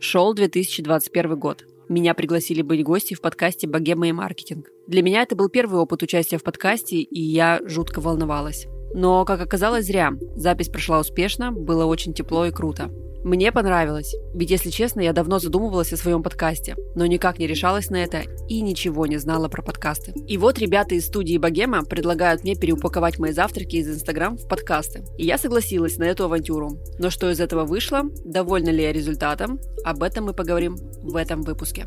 Шел 2021 год. Меня пригласили быть гостем в подкасте «Богема и маркетинг». Для меня это был первый опыт участия в подкасте, и я жутко волновалась. Но, как оказалось, зря. Запись прошла успешно, было очень тепло и круто. Мне понравилось, ведь, если честно, я давно задумывалась о своем подкасте, но никак не решалась на это и ничего не знала про подкасты. И вот ребята из студии Богема предлагают мне переупаковать мои завтраки из Инстаграм в подкасты. И я согласилась на эту авантюру. Но что из этого вышло, довольна ли я результатом, об этом мы поговорим в этом выпуске.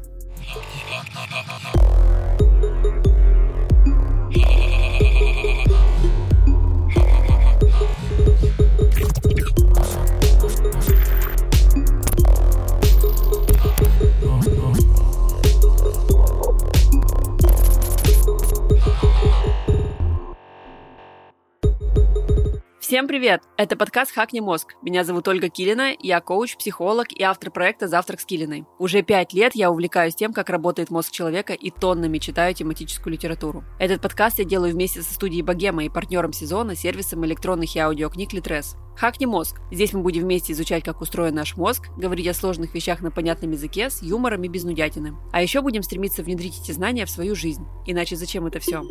Всем привет! Это подкаст «Хакни мозг». Меня зовут Ольга Килина, я коуч, психолог и автор проекта «Завтрак с Килиной». Уже пять лет я увлекаюсь тем, как работает мозг человека и тоннами читаю тематическую литературу. Этот подкаст я делаю вместе со студией «Богема» и партнером сезона, сервисом электронных и аудиокниг «Литрес». Хакни мозг. Здесь мы будем вместе изучать, как устроен наш мозг, говорить о сложных вещах на понятном языке, с юмором и без нудятины. А еще будем стремиться внедрить эти знания в свою жизнь. Иначе зачем это все?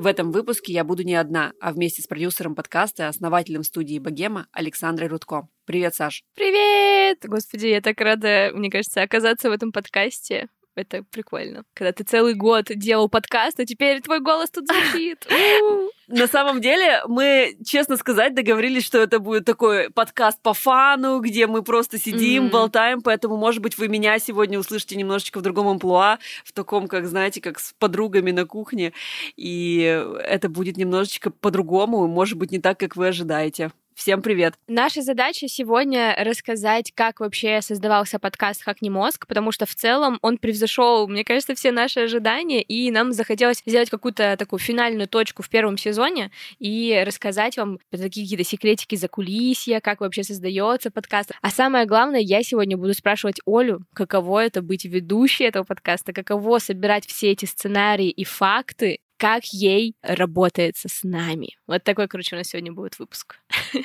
В этом выпуске я буду не одна, а вместе с продюсером подкаста, основателем студии «Богема» Александрой Рудко. Привет, Саш. Привет! Господи, я так рада, мне кажется, оказаться в этом подкасте. Это прикольно. Когда ты целый год делал подкаст, а теперь твой голос тут звучит. На самом деле, мы, честно сказать, договорились, что это будет такой подкаст по фану, где мы просто сидим, mm-hmm. болтаем, поэтому, может быть, вы меня сегодня услышите немножечко в другом амплуа, в таком, как, знаете, как с подругами на кухне, и это будет немножечко по-другому, может быть, не так, как вы ожидаете. Всем привет! Наша задача сегодня рассказать, как вообще создавался подкаст «Хакни мозг», потому что в целом он превзошел, мне кажется, все наши ожидания, и нам захотелось сделать какую-то такую финальную точку в первом сезоне и рассказать вам такие какие-то секретики за кулисья, как вообще создается подкаст. А самое главное, я сегодня буду спрашивать Олю, каково это быть ведущей этого подкаста, каково собирать все эти сценарии и факты, как ей работается с нами. Вот такой, короче, у нас сегодня будет выпуск.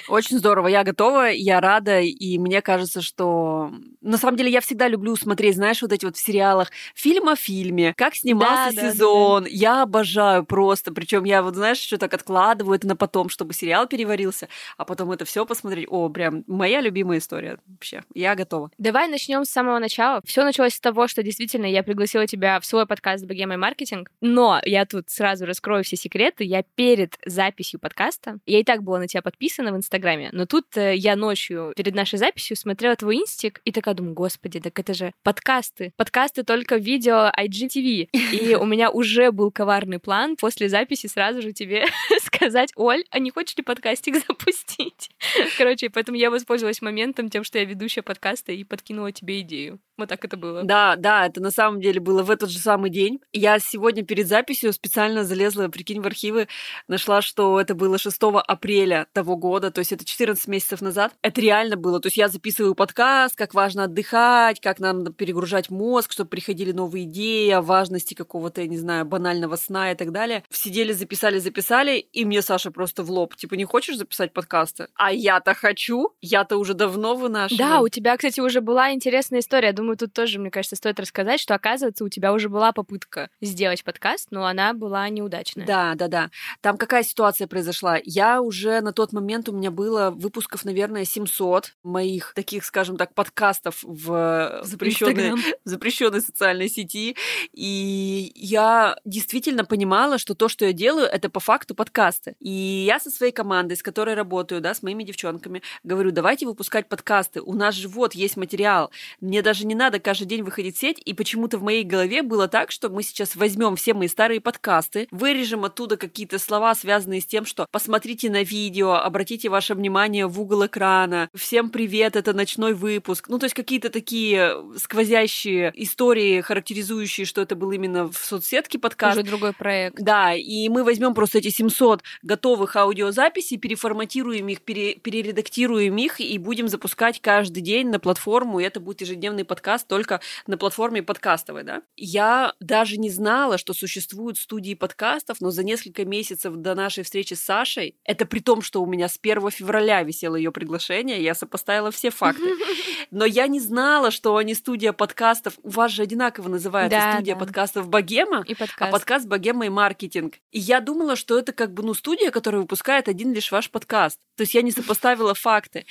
Очень здорово, я готова, я рада, и мне кажется, что... На самом деле, я всегда люблю смотреть, знаешь, вот эти вот в сериалах фильм о фильме, как снимался да, сезон. Да, да. Я обожаю просто, причем я вот, знаешь, что так откладываю это на потом, чтобы сериал переварился, а потом это все посмотреть. О, прям моя любимая история вообще. Я готова. Давай начнем с самого начала. Все началось с того, что действительно я пригласила тебя в свой подкаст «Богема и маркетинг», но я тут сразу раскрою все секреты. Я перед записью подкаста, я и так была на тебя подписана в Инстаграме, но тут э, я ночью перед нашей записью смотрела твой инстик и такая думаю, господи, так это же подкасты. Подкасты только видео IGTV. И у меня уже был коварный план после записи сразу же тебе сказать, Оль, а не хочешь ли подкастик запустить? Короче, поэтому я воспользовалась моментом тем, что я ведущая подкаста и подкинула тебе идею. Вот так это было. Да, да, это на самом деле было в этот же самый день. Я сегодня перед записью специально залезла, прикинь, в архивы, нашла, что это было 6 апреля того года, то есть это 14 месяцев назад. Это реально было. То есть я записываю подкаст, как важно отдыхать, как надо перегружать мозг, чтобы приходили новые идеи о важности какого-то, я не знаю, банального сна и так далее. Сидели, записали, записали, и мне Саша просто в лоб, типа, не хочешь записать подкасты? А я-то хочу, я-то уже давно вынашиваю. Да, у тебя, кстати, уже была интересная история. Думаю, тут тоже, мне кажется, стоит рассказать, что, оказывается, у тебя уже была попытка сделать подкаст, но она была неудачная. Да, да, да. Там какая ситуация произошла? Я уже на тот момент, у меня было выпусков, наверное, 700 моих таких, скажем так, подкастов в запрещенной, запрещенной социальной сети. И я действительно понимала, что то, что я делаю, это по факту подкасты. И я со своей командой, с которой работаю, да, с моими девчонками, говорю, давайте выпускать подкасты. У нас же вот есть материал. Мне даже не надо каждый день выходить в сеть. И почему-то в моей голове было так, что мы сейчас возьмем все мои старые подкасты, вырежем оттуда какие-то слова, связанные с тем, что посмотрите на видео, обратите ваше внимание в угол экрана. Всем привет, это ночной выпуск. Ну, то есть какие-то такие сквозящие истории, характеризующие, что это был именно в соцсетке подкаст. Уже другой проект. Да, и мы возьмем просто эти 700 готовых аудиозаписей, переформатируем их, пере, перередактируем их и будем запускать каждый день на платформу, и это будет ежедневный подкаст подкаст только на платформе подкастовой, да. Я даже не знала, что существуют студии подкастов, но за несколько месяцев до нашей встречи с Сашей, это при том, что у меня с 1 февраля висело ее приглашение, я сопоставила все факты. Но я не знала, что они студия подкастов. У вас же одинаково называется да, студия да. подкастов Богема, и подкаст. а подкаст Богема и маркетинг. И я думала, что это как бы ну студия, которая выпускает один лишь ваш подкаст. То есть я не сопоставила факты.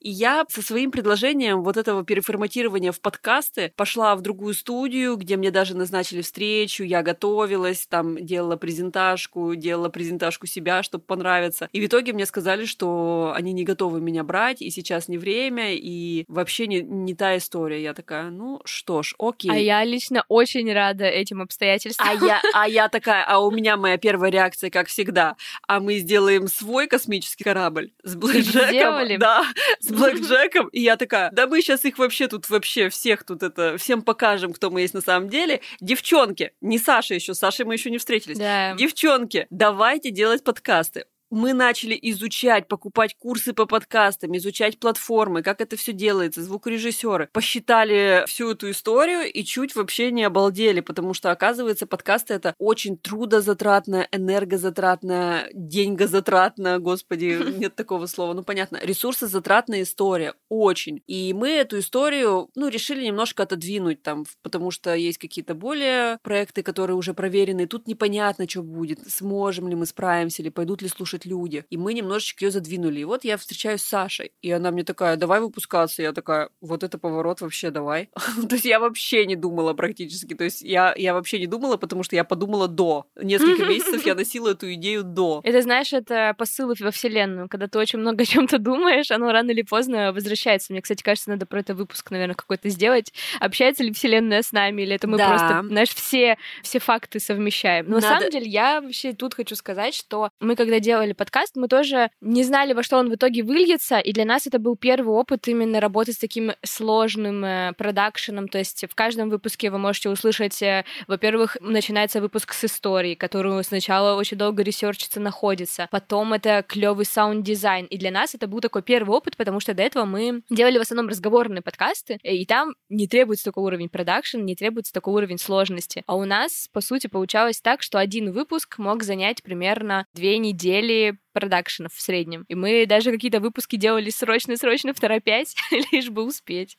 И я со своим предложением вот этого переформатирования в подкасты пошла в другую студию, где мне даже назначили встречу, я готовилась, там делала презентажку, делала презентажку себя, чтобы понравиться. И в итоге мне сказали, что они не готовы меня брать, и сейчас не время, и вообще не, не та история. Я такая, ну что ж, окей. А я лично очень рада этим обстоятельствам. А я, а я такая, а у меня моя первая реакция, как всегда, а мы сделаем свой космический корабль с Блэкджеком. Да, с Блэкджеком. И я такая, да мы сейчас их вообще тут вообще всех тут это, всем покажем, кто мы есть на самом деле. Девчонки, не Саша еще, с Сашей мы еще не встретились. Да. Девчонки, давайте делать подкасты мы начали изучать, покупать курсы по подкастам, изучать платформы, как это все делается, звукорежиссеры. Посчитали всю эту историю и чуть вообще не обалдели, потому что, оказывается, подкасты это очень трудозатратная, энергозатратная, деньгозатратная, господи, нет такого слова, ну понятно, ресурсозатратная история, очень. И мы эту историю, ну, решили немножко отодвинуть там, потому что есть какие-то более проекты, которые уже проверены, тут непонятно, что будет, сможем ли мы справимся, или пойдут ли слушать слушать люди. И мы немножечко ее задвинули. И вот я встречаюсь с Сашей, и она мне такая, давай выпускаться. Я такая, вот это поворот вообще давай. То есть я вообще не думала практически. То есть я, я вообще не думала, потому что я подумала до. Несколько месяцев я носила эту идею до. Это, знаешь, это посылы во Вселенную. Когда ты очень много о чем то думаешь, оно рано или поздно возвращается. Мне, кстати, кажется, надо про это выпуск, наверное, какой-то сделать. Общается ли Вселенная с нами, или это мы да. просто, знаешь, все, все факты совмещаем. Но надо... на самом деле я вообще тут хочу сказать, что мы когда делали делали подкаст, мы тоже не знали, во что он в итоге выльется, и для нас это был первый опыт именно работать с таким сложным э, продакшеном, то есть в каждом выпуске вы можете услышать, э, во-первых, начинается выпуск с истории, которую сначала очень долго ресерчится, находится, потом это клевый саунд-дизайн, и для нас это был такой первый опыт, потому что до этого мы делали в основном разговорные подкасты, и там не требуется такой уровень продакшн, не требуется такой уровень сложности. А у нас, по сути, получалось так, что один выпуск мог занять примерно две недели продакшенов в среднем. И мы даже какие-то выпуски делали срочно-срочно в торопять, лишь бы успеть.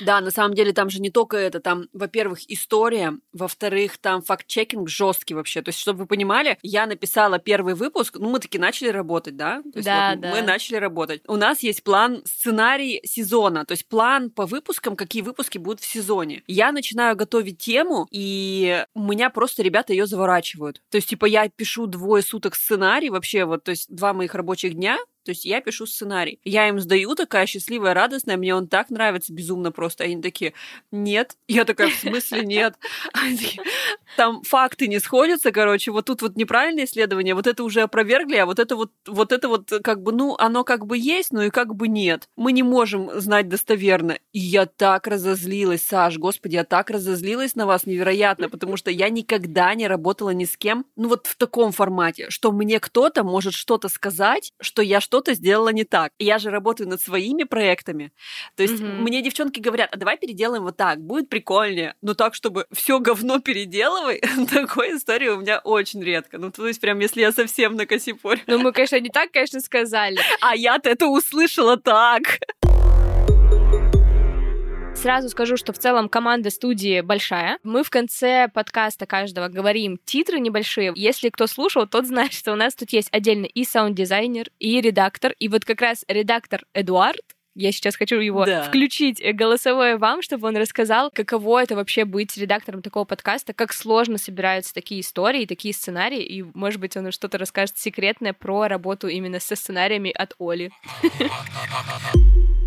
Да, на самом деле там же не только это, там, во-первых, история, во-вторых, там факт-чекинг жесткий вообще. То есть, чтобы вы понимали, я написала первый выпуск, ну, мы таки начали работать, да? То есть, да, вот да. Мы начали работать. У нас есть план, сценарий сезона, то есть план по выпускам, какие выпуски будут в сезоне. Я начинаю готовить тему, и у меня просто ребята ее заворачивают. То есть, типа, я пишу двое суток сценарий вообще, вот, то есть, два моих рабочих дня, то есть я пишу сценарий. Я им сдаю, такая счастливая, радостная, мне он так нравится безумно просто. Они такие, нет. Я такая, в смысле нет? Там факты не сходятся, короче, вот тут вот неправильное исследование, вот это уже опровергли, а вот это вот, вот это вот как бы, ну, оно как бы есть, но и как бы нет. Мы не можем знать достоверно. И я так разозлилась, Саш, господи, я так разозлилась на вас невероятно, потому что я никогда не работала ни с кем, ну вот в таком формате, что мне кто-то может что-то сказать, что я что что-то сделала не так. Я же работаю над своими проектами. То есть mm-hmm. мне девчонки говорят, а давай переделаем вот так, будет прикольнее. Но так, чтобы все говно переделывай, такой истории у меня очень редко. Ну, то есть прям если я совсем на косипоре. Ну, мы, конечно, не так, конечно, сказали. А я-то это услышала так. Сразу скажу, что в целом команда студии большая. Мы в конце подкаста каждого говорим титры небольшие. Если кто слушал, тот знает, что у нас тут есть отдельно и саунд-дизайнер, и редактор. И вот как раз редактор Эдуард, я сейчас хочу его да. включить э, голосовое вам, чтобы он рассказал, каково это вообще быть редактором такого подкаста, как сложно собираются такие истории, такие сценарии, и, может быть, он что-то расскажет секретное про работу именно со сценариями от Оли.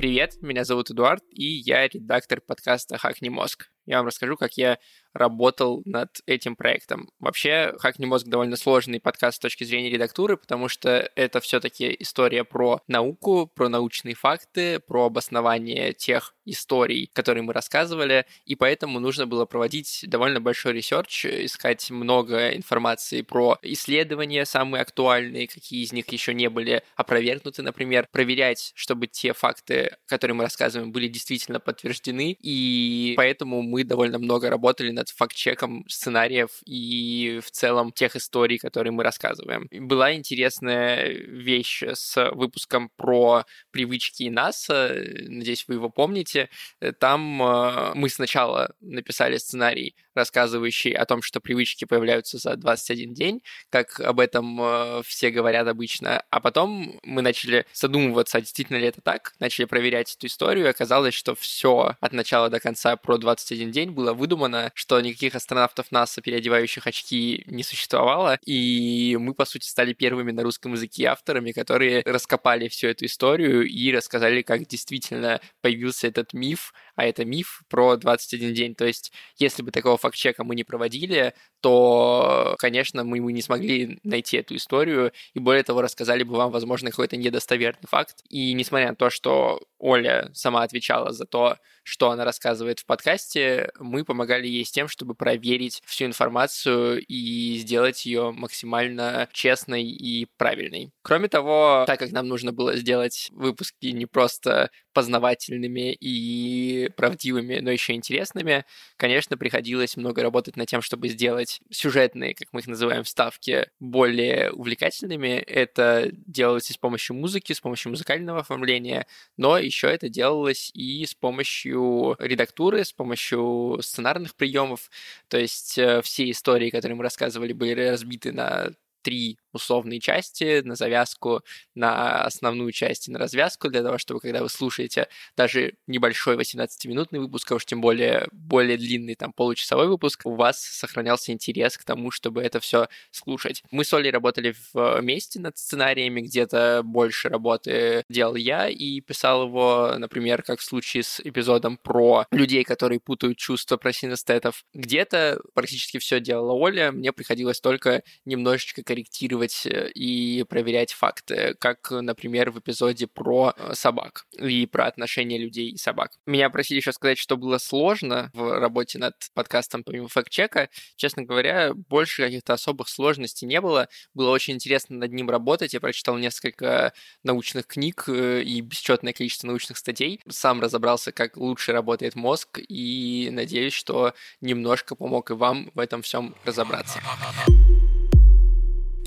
Привет, меня зовут Эдуард, и я редактор подкаста «Хакни мозг». Я вам расскажу, как я работал над этим проектом. Вообще, «Хакни мозг» довольно сложный подкаст с точки зрения редактуры, потому что это все таки история про науку, про научные факты, про обоснование тех историй, которые мы рассказывали, и поэтому нужно было проводить довольно большой research, искать много информации про исследования самые актуальные, какие из них еще не были опровергнуты, например, проверять, чтобы те факты, которые мы рассказываем, были действительно подтверждены, и поэтому мы довольно много работали над факт-чеком сценариев и в целом тех историй, которые мы рассказываем. Была интересная вещь с выпуском про привычки НАСА, надеюсь, вы его помните. Там э, мы сначала написали сценарий, рассказывающий о том, что привычки появляются за 21 день, как об этом э, все говорят обычно, а потом мы начали задумываться, а действительно ли это так, начали проверять эту историю, и оказалось, что все от начала до конца про 21 день было выдумано, что никаких астронавтов НАСА, переодевающих очки, не существовало, и мы, по сути, стали первыми на русском языке авторами, которые раскопали всю эту историю и рассказали, как действительно появился этот миф, а это миф про 21 день. То есть, если бы такого факт-чека мы не проводили, то, конечно, мы бы не смогли найти эту историю, и более того, рассказали бы вам, возможно, какой-то недостоверный факт. И несмотря на то, что Оля сама отвечала за то, что она рассказывает в подкасте, мы помогали ей с тем, чтобы проверить всю информацию и сделать ее максимально честной и правильной. Кроме того, так как нам нужно было сделать выпуски не просто познавательными и правдивыми, но еще интересными, конечно, приходилось много работать над тем, чтобы сделать сюжетные, как мы их называем, вставки более увлекательными. Это делалось и с помощью музыки, с помощью музыкального оформления, но еще это делалось и с помощью редактуры, с помощью сценарных приемов. То есть э, все истории, которые мы рассказывали, были разбиты на три условные части, на завязку, на основную часть и на развязку, для того, чтобы, когда вы слушаете даже небольшой 18-минутный выпуск, а уж тем более более длинный, там, получасовой выпуск, у вас сохранялся интерес к тому, чтобы это все слушать. Мы с Олей работали вместе над сценариями, где-то больше работы делал я и писал его, например, как в случае с эпизодом про людей, которые путают чувства про синестетов. Где-то практически все делала Оля, мне приходилось только немножечко корректировать анализировать э, и проверять факты, как, например, в эпизоде про э, собак и про отношения людей и собак. Меня просили еще сказать, что было сложно в работе над подкастом помимо факт-чека. Честно говоря, больше каких-то особых сложностей не было. Было очень интересно над ним работать. Я прочитал несколько научных книг э, и бесчетное количество научных статей. Сам разобрался, как лучше работает мозг, и надеюсь, что немножко помог и вам в этом всем разобраться.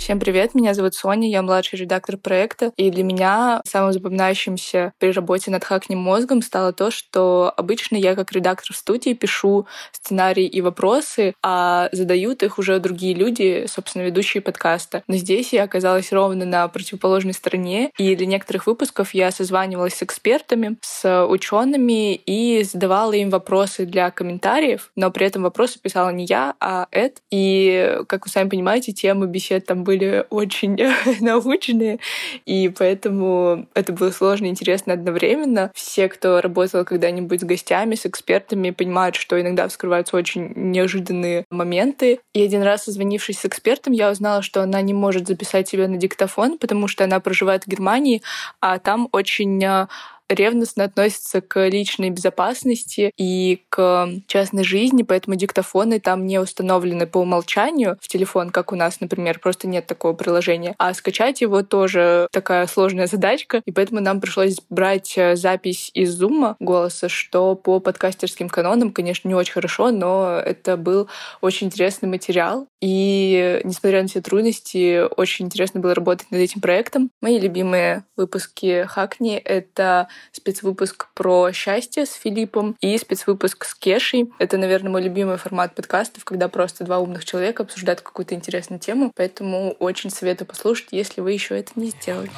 Всем привет, меня зовут Соня, я младший редактор проекта, и для меня самым запоминающимся при работе над хакнем мозгом стало то, что обычно я как редактор в студии пишу сценарии и вопросы, а задают их уже другие люди, собственно, ведущие подкаста. Но здесь я оказалась ровно на противоположной стороне, и для некоторых выпусков я созванивалась с экспертами, с учеными и задавала им вопросы для комментариев, но при этом вопросы писала не я, а Эд. И, как вы сами понимаете, темы бесед там были очень научные, и поэтому это было сложно и интересно одновременно. Все, кто работал когда-нибудь с гостями, с экспертами, понимают, что иногда вскрываются очень неожиданные моменты. И один раз, созвонившись с экспертом, я узнала, что она не может записать себя на диктофон, потому что она проживает в Германии, а там очень а, ревностно относятся к личной безопасности и к частной жизни, поэтому диктофоны там не установлены по умолчанию в телефон, как у нас, например, просто нет такого приложения. А скачать его тоже такая сложная задачка, и поэтому нам пришлось брать э, запись из зума голоса, что по подкастерским канонам, конечно, не очень хорошо, но это был очень интересный материал. И несмотря на все трудности, очень интересно было работать над этим проектом. Мои любимые выпуски Хакни — это спецвыпуск про счастье с Филиппом и спецвыпуск с Кешей. Это, наверное, мой любимый формат подкастов, когда просто два умных человека обсуждают какую-то интересную тему. Поэтому очень советую послушать, если вы еще это не сделали.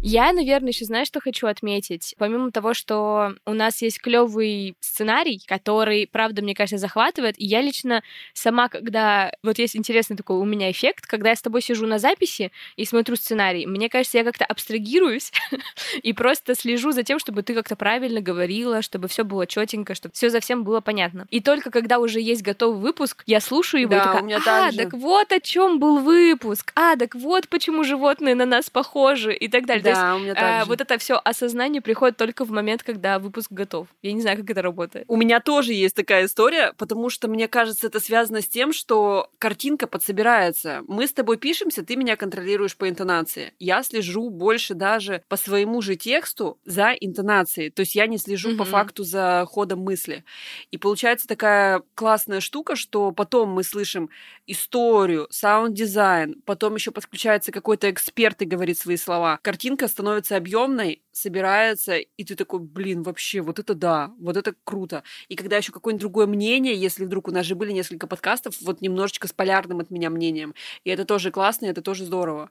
Я, наверное, еще знаешь, что хочу отметить? Помимо того, что у нас есть клевый сценарий, который, правда, мне кажется, захватывает, и я лично сама, когда... Вот есть интересный такой у меня эффект, когда я с тобой сижу на записи и смотрю сценарий, мне кажется, я как-то абстрагируюсь и просто слежу за тем, чтобы ты как-то правильно говорила, чтобы все было четенько, чтобы все за всем было понятно. И только когда уже есть готовый выпуск, я слушаю его да, и такая, у меня а, так вот о чем был выпуск, а, так вот почему животные на нас похожи и так далее. Да, есть, у меня а, вот это все осознание приходит только в момент, когда выпуск готов. Я не знаю, как это работает. У меня тоже есть такая история, потому что мне кажется, это связано с тем, что картинка подсобирается. Мы с тобой пишемся, ты меня контролируешь по интонации. Я слежу больше даже по своему же тексту за интонацией. То есть я не слежу mm-hmm. по факту за ходом мысли. И получается такая классная штука, что потом мы слышим историю, саунд-дизайн, потом еще подключается какой-то эксперт и говорит свои слова. Картинка становится становится объемной, собирается, и ты такой, блин, вообще, вот это да, вот это круто. И когда еще какое-нибудь другое мнение, если вдруг у нас же были несколько подкастов, вот немножечко с полярным от меня мнением, и это тоже классно, и это тоже здорово.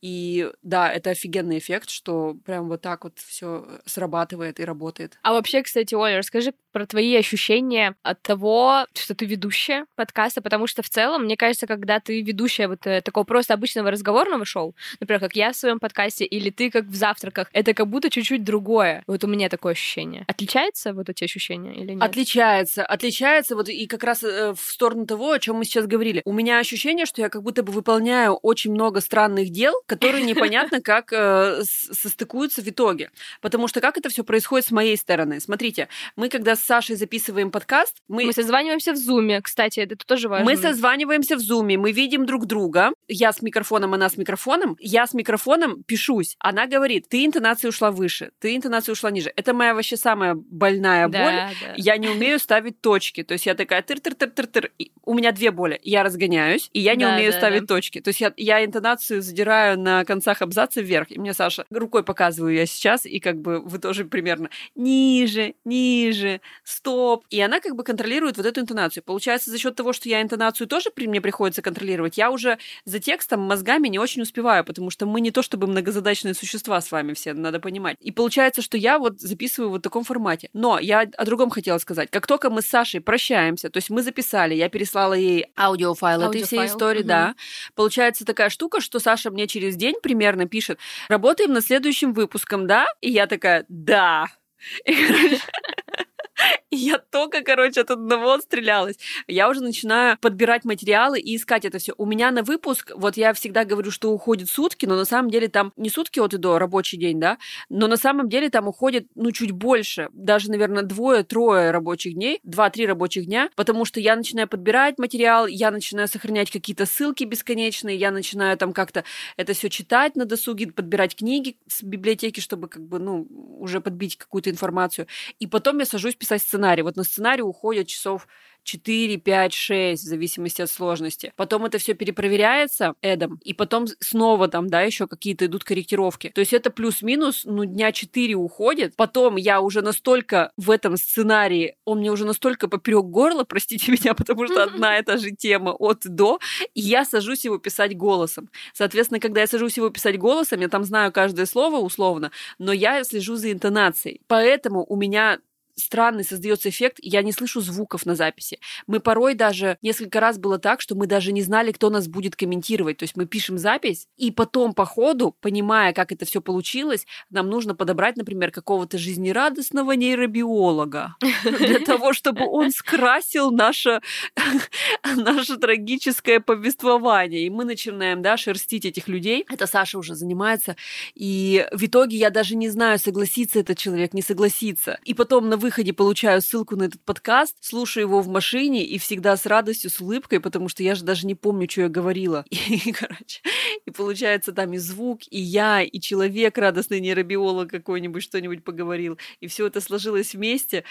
И да, это офигенный эффект, что прям вот так вот все срабатывает и работает. А вообще, кстати, Оля, расскажи про твои ощущения от того, что ты ведущая подкаста, потому что в целом, мне кажется, когда ты ведущая вот э, такого просто обычного разговорного шоу, например, как я в своем подкасте, или ты как в завтраках, это как будто чуть-чуть другое. Вот у меня такое ощущение. Отличается вот эти ощущения или нет? Отличается. Отличается вот и как раз э, в сторону того, о чем мы сейчас говорили. У меня ощущение, что я как будто бы выполняю очень много странных дел, которые непонятно как э, состыкуются в итоге. Потому что как это все происходит с моей стороны? Смотрите, мы когда с Сашей записываем подкаст, мы... Мы созваниваемся в Зуме, кстати, это тоже важно. Мы созваниваемся в Зуме, мы видим друг друга. Я с микрофоном, она с микрофоном. Я с микрофоном пишусь. Она говорит, ты интонация ушла выше, ты интонация ушла ниже. Это моя вообще самая больная да, боль. Да. Я не умею ставить точки. То есть я такая тыр-тыр-тыр-тыр-тыр. У меня две боли. Я разгоняюсь, и я не да, умею да, ставить да. точки. То есть я, я интонацию задираю на концах абзаца вверх. И мне Саша рукой показываю я сейчас, и как бы вы тоже примерно ниже, ниже, стоп. И она как бы контролирует вот эту интонацию. Получается, за счет того, что я интонацию тоже при мне приходится контролировать, я уже за текстом мозгами не очень успеваю, потому что мы не то чтобы многозадачные существа с вами все, надо понимать. И получается, что я вот записываю вот в таком формате. Но я о другом хотела сказать. Как только мы с Сашей прощаемся, то есть мы записали, я переслала ей аудиофайл, аудиофайл. этой всей истории, угу. да. Получается такая штука, что Саша мне через день примерно пишет, работаем над следующим выпуском, да? И я такая, да. И, короче, я только, короче, от одного отстрелялась. Я уже начинаю подбирать материалы и искать это все. У меня на выпуск, вот я всегда говорю, что уходит сутки, но на самом деле там не сутки от и до рабочий день, да, но на самом деле там уходит, ну, чуть больше, даже, наверное, двое-трое рабочих дней, два-три рабочих дня, потому что я начинаю подбирать материал, я начинаю сохранять какие-то ссылки бесконечные, я начинаю там как-то это все читать на досуге, подбирать книги с библиотеки, чтобы как бы, ну, уже подбить какую-то информацию. И потом я сажусь писать сценарий. Вот на сценарий уходят часов 4, 5, 6, в зависимости от сложности. Потом это все перепроверяется Эдом, и потом снова там, да, еще какие-то идут корректировки. То есть это плюс-минус, ну, дня 4 уходит. Потом я уже настолько в этом сценарии, он мне уже настолько поперек горла, простите меня, потому что одна и та же тема от до, и я сажусь его писать голосом. Соответственно, когда я сажусь его писать голосом, я там знаю каждое слово условно, но я слежу за интонацией. Поэтому у меня странный создается эффект, я не слышу звуков на записи. Мы порой даже, несколько раз было так, что мы даже не знали, кто нас будет комментировать. То есть мы пишем запись, и потом по ходу, понимая, как это все получилось, нам нужно подобрать, например, какого-то жизнерадостного нейробиолога для того, чтобы он скрасил наше, наше трагическое повествование. И мы начинаем, да, шерстить этих людей. Это Саша уже занимается. И в итоге я даже не знаю, согласится этот человек, не согласится. И потом на вы выходе получаю ссылку на этот подкаст, слушаю его в машине и всегда с радостью, с улыбкой, потому что я же даже не помню, что я говорила. И, короче, и получается там и звук, и я, и человек, радостный нейробиолог какой-нибудь что-нибудь поговорил. И все это сложилось вместе,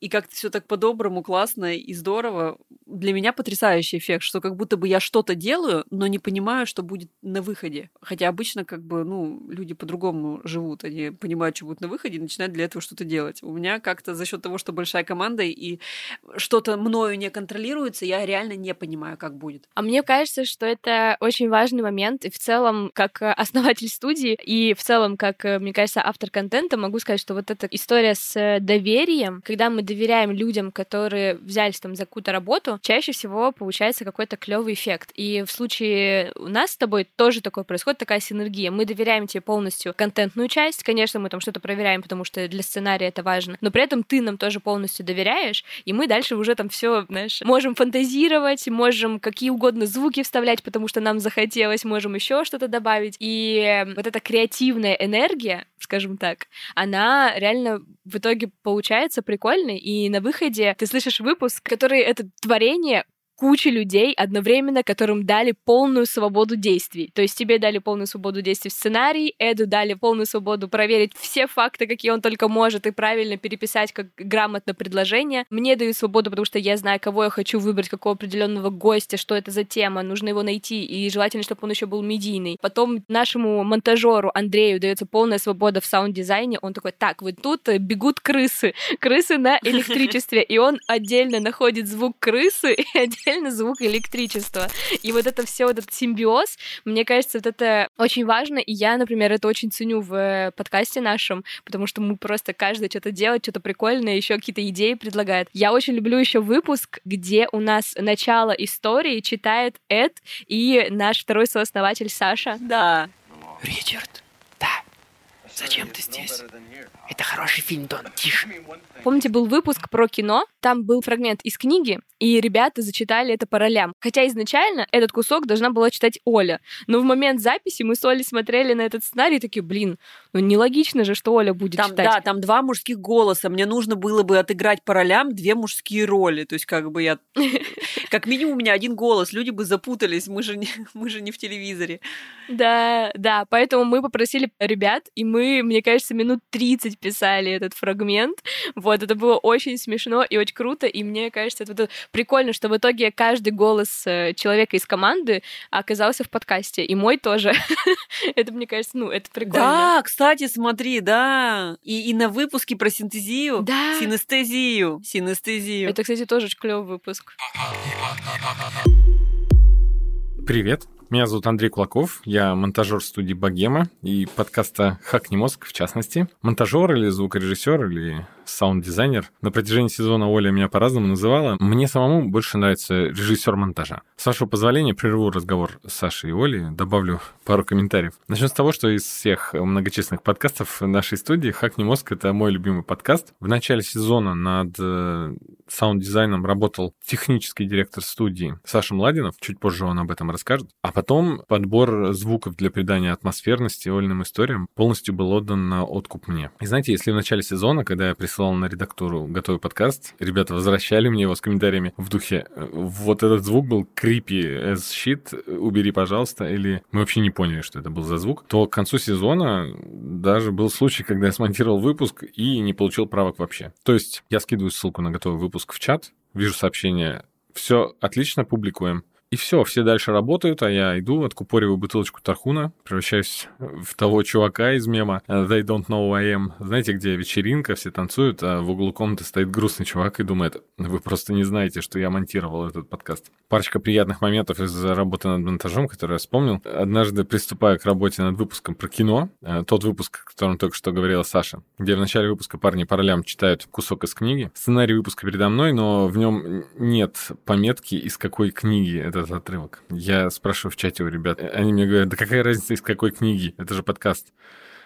и как-то все так по-доброму, классно и здорово. Для меня потрясающий эффект, что как будто бы я что-то делаю, но не понимаю, что будет на выходе. Хотя обычно как бы, ну, люди по-другому живут, они понимают, что будет на выходе, и начинают для этого что-то делать. У меня как-то за счет того, что большая команда и что-то мною не контролируется, я реально не понимаю, как будет. А мне кажется, что это очень важный момент, и в целом, как основатель студии, и в целом, как, мне кажется, автор контента, могу сказать, что вот эта история с доверием, когда мы доверяем людям, которые взялись там за какую-то работу, чаще всего получается какой-то клевый эффект. И в случае у нас с тобой тоже такое происходит, такая синергия. Мы доверяем тебе полностью контентную часть, конечно, мы там что-то проверяем, потому что для сценария это важно, но при этом ты нам тоже полностью доверяешь, и мы дальше уже там все, знаешь, можем фантазировать, можем какие угодно звуки вставлять, потому что нам захотелось, можем еще что-то добавить. И вот эта креативная энергия, скажем так, она реально в итоге получается прикольной, и на выходе ты слышишь выпуск, который это творение куча людей одновременно, которым дали полную свободу действий. То есть тебе дали полную свободу действий в сценарии, Эду дали полную свободу проверить все факты, какие он только может, и правильно переписать как грамотно предложение. Мне дают свободу, потому что я знаю, кого я хочу выбрать, какого определенного гостя, что это за тема, нужно его найти, и желательно, чтобы он еще был медийный. Потом нашему монтажеру Андрею дается полная свобода в саунд-дизайне. Он такой, так, вот тут бегут крысы, крысы на электричестве, и он отдельно находит звук крысы и отдельно отдельно звук электричества. И вот это все, вот этот симбиоз, мне кажется, вот это очень важно, и я, например, это очень ценю в э, подкасте нашем, потому что мы просто каждый что-то делает, что-то прикольное, еще какие-то идеи предлагает. Я очень люблю еще выпуск, где у нас начало истории читает Эд и наш второй сооснователь Саша. Да. Ричард, да. Зачем ты здесь? Это хороший фильм, Дон, тише. Помните, был выпуск про кино, там был фрагмент из книги, и ребята зачитали это по ролям. Хотя изначально этот кусок должна была читать Оля. Но в момент записи мы с Олей смотрели на этот сценарий и такие, блин, ну нелогично же, что Оля будет там, читать. Да, там два мужских голоса. Мне нужно было бы отыграть по ролям две мужские роли. То есть как бы я... Как минимум у меня один голос. Люди бы запутались. Мы же не, мы же не в телевизоре. Да, да. Поэтому мы попросили ребят, и мы, мне кажется, минут 30 писали этот фрагмент. Вот, это было очень смешно и очень круто, и мне кажется, это, это прикольно, что в итоге каждый голос э, человека из команды оказался в подкасте, и мой тоже. это, мне кажется, ну, это прикольно. Да, кстати, смотри, да, и, и на выпуске про синтезию, да. синестезию, синестезию. Это, кстати, тоже очень клевый выпуск. Привет, меня зовут Андрей Кулаков, я монтажер студии Богема и подкаста «Хакни мозг» в частности. Монтажер или звукорежиссер или саунд-дизайнер. На протяжении сезона Оля меня по-разному называла. Мне самому больше нравится режиссер монтажа. С вашего позволения прерву разговор с Сашей и Олей, добавлю пару комментариев. Начнем с того, что из всех многочисленных подкастов нашей студии «Хакни мозг» — это мой любимый подкаст. В начале сезона над э, саунд-дизайном работал технический директор студии Саша Младинов, чуть позже он об этом расскажет. А потом подбор звуков для придания атмосферности Олиным историям полностью был отдан на откуп мне. И знаете, если в начале сезона, когда я присылал на редактуру готовый подкаст. Ребята возвращали мне его с комментариями в духе «Вот этот звук был creepy as shit, убери, пожалуйста», или «Мы вообще не поняли, что это был за звук», то к концу сезона даже был случай, когда я смонтировал выпуск и не получил правок вообще. То есть я скидываю ссылку на готовый выпуск в чат, вижу сообщение «Все отлично, публикуем». И все, все дальше работают, а я иду, откупориваю бутылочку Тархуна, превращаюсь в того чувака из мема They don't know who I am. Знаете, где вечеринка, все танцуют, а в углу комнаты стоит грустный чувак и думает, вы просто не знаете, что я монтировал этот подкаст. Парочка приятных моментов из работы над монтажом, которые я вспомнил. Однажды приступая к работе над выпуском про кино, э, тот выпуск, о котором только что говорила Саша, где в начале выпуска парни по ролям читают кусок из книги. Сценарий выпуска передо мной, но в нем нет пометки, из какой книги это этот отрывок. Я спрашиваю в чате у ребят. Они мне говорят, да какая разница из какой книги? Это же подкаст.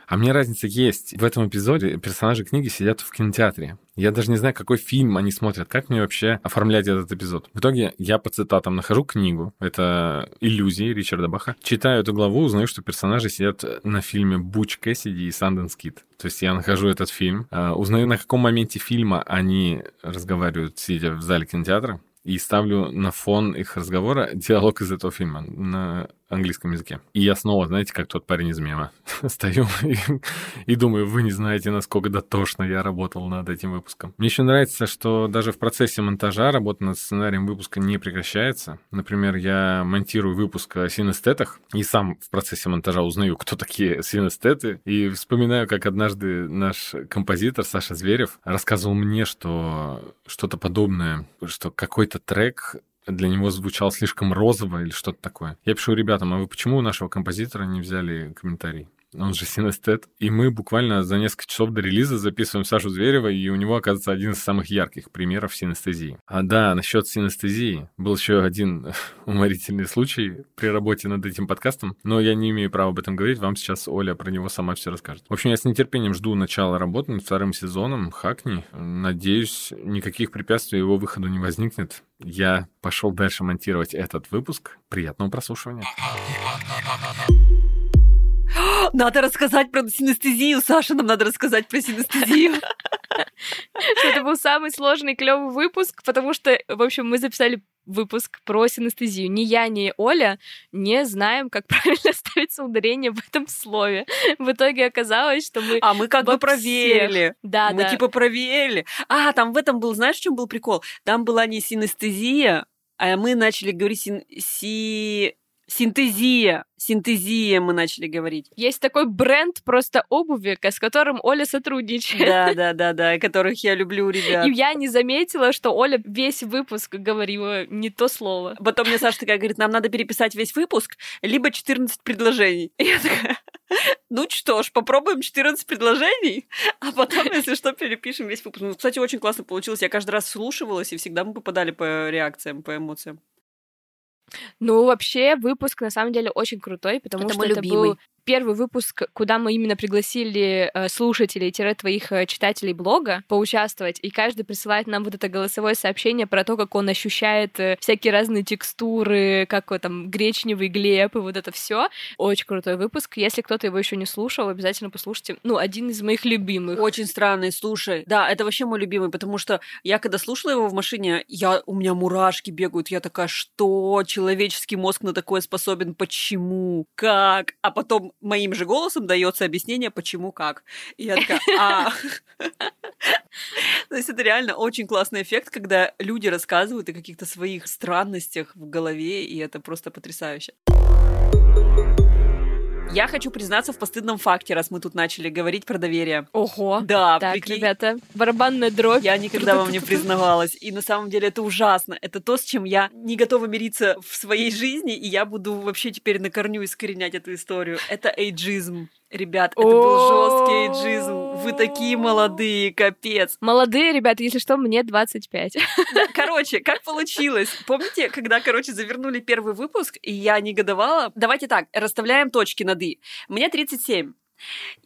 А мне разница есть. В этом эпизоде персонажи книги сидят в кинотеатре. Я даже не знаю, какой фильм они смотрят, как мне вообще оформлять этот эпизод. В итоге я по цитатам нахожу книгу, это «Иллюзии» Ричарда Баха. Читаю эту главу, узнаю, что персонажи сидят на фильме «Буч Кэссиди» и «Санденс Кит». То есть я нахожу этот фильм, а, узнаю, на каком моменте фильма они разговаривают, сидя в зале кинотеатра, и ставлю на фон их разговора диалог из этого фильма. На английском языке. И я снова, знаете, как тот парень из мема. Стою и, и думаю, вы не знаете, насколько дотошно я работал над этим выпуском. Мне еще нравится, что даже в процессе монтажа работа над сценарием выпуска не прекращается. Например, я монтирую выпуск о синестетах и сам в процессе монтажа узнаю, кто такие синестеты, и вспоминаю, как однажды наш композитор Саша Зверев рассказывал мне, что что-то подобное, что какой-то трек для него звучал слишком розово или что-то такое. Я пишу ребятам, а вы почему у нашего композитора не взяли комментарий? Он же синестет. И мы буквально за несколько часов до релиза записываем Сашу Зверева, и у него, оказывается, один из самых ярких примеров синестезии. А да, насчет синестезии. Был еще один уморительный случай при работе над этим подкастом, но я не имею права об этом говорить, вам сейчас Оля про него сама все расскажет. В общем, я с нетерпением жду начала работы над вторым сезоном Хакни. Надеюсь, никаких препятствий его выходу не возникнет я пошел дальше монтировать этот выпуск. Приятного прослушивания. Надо рассказать про синестезию, Саша, нам надо рассказать про синестезию. Это был самый сложный клевый выпуск, потому что, в общем, мы записали выпуск про синестезию. Ни я, ни Оля не знаем, как правильно ставится ударение в этом слове. В итоге оказалось, что мы... А мы как бы проверили. Да, мы да. типа проверили. А, там в этом был, знаешь, в чем был прикол? Там была не синестезия, а мы начали говорить син... си... Синтезия. Синтезия мы начали говорить. Есть такой бренд просто обуви, с которым Оля сотрудничает. Да, да, да, да, которых я люблю, ребят. И я не заметила, что Оля весь выпуск говорила не то слово. Потом мне Саша такая говорит, нам надо переписать весь выпуск, либо 14 предложений. И я такая, ну что ж, попробуем 14 предложений, а потом, если что, перепишем весь выпуск. Ну, кстати, очень классно получилось. Я каждый раз слушивалась, и всегда мы попадали по реакциям, по эмоциям. Ну, вообще, выпуск на самом деле очень крутой, потому Это что это был первый выпуск, куда мы именно пригласили э, слушателей-твоих э, читателей блога поучаствовать, и каждый присылает нам вот это голосовое сообщение про то, как он ощущает э, всякие разные текстуры, как там гречневый глеб и вот это все. Очень крутой выпуск. Если кто-то его еще не слушал, обязательно послушайте. Ну, один из моих любимых. Очень странный, слушай. Да, это вообще мой любимый, потому что я когда слушала его в машине, я, у меня мурашки бегают, я такая, что человеческий мозг на такое способен, почему, как? А потом моим же голосом дается объяснение, почему, как. И я такая, а... То есть это реально очень классный эффект, когда люди рассказывают о каких-то своих странностях в голове, и это просто потрясающе. Я хочу признаться в постыдном факте, раз мы тут начали говорить про доверие. Ого. Да, Так, прикинь. ребята, барабанная дробь. Я никогда вам не признавалась. И на самом деле это ужасно. Это то, с чем я не готова мириться в своей жизни, и я буду вообще теперь на корню искоренять эту историю. Это эйджизм. Ребят, это был жесткий эйджизм. Вы такие молодые, капец. Молодые ребята, если что, мне 25. Да, короче, как получилось? Помните, когда, короче, завернули первый выпуск, и я негодовала? Давайте так, расставляем точки над «и». Мне 37.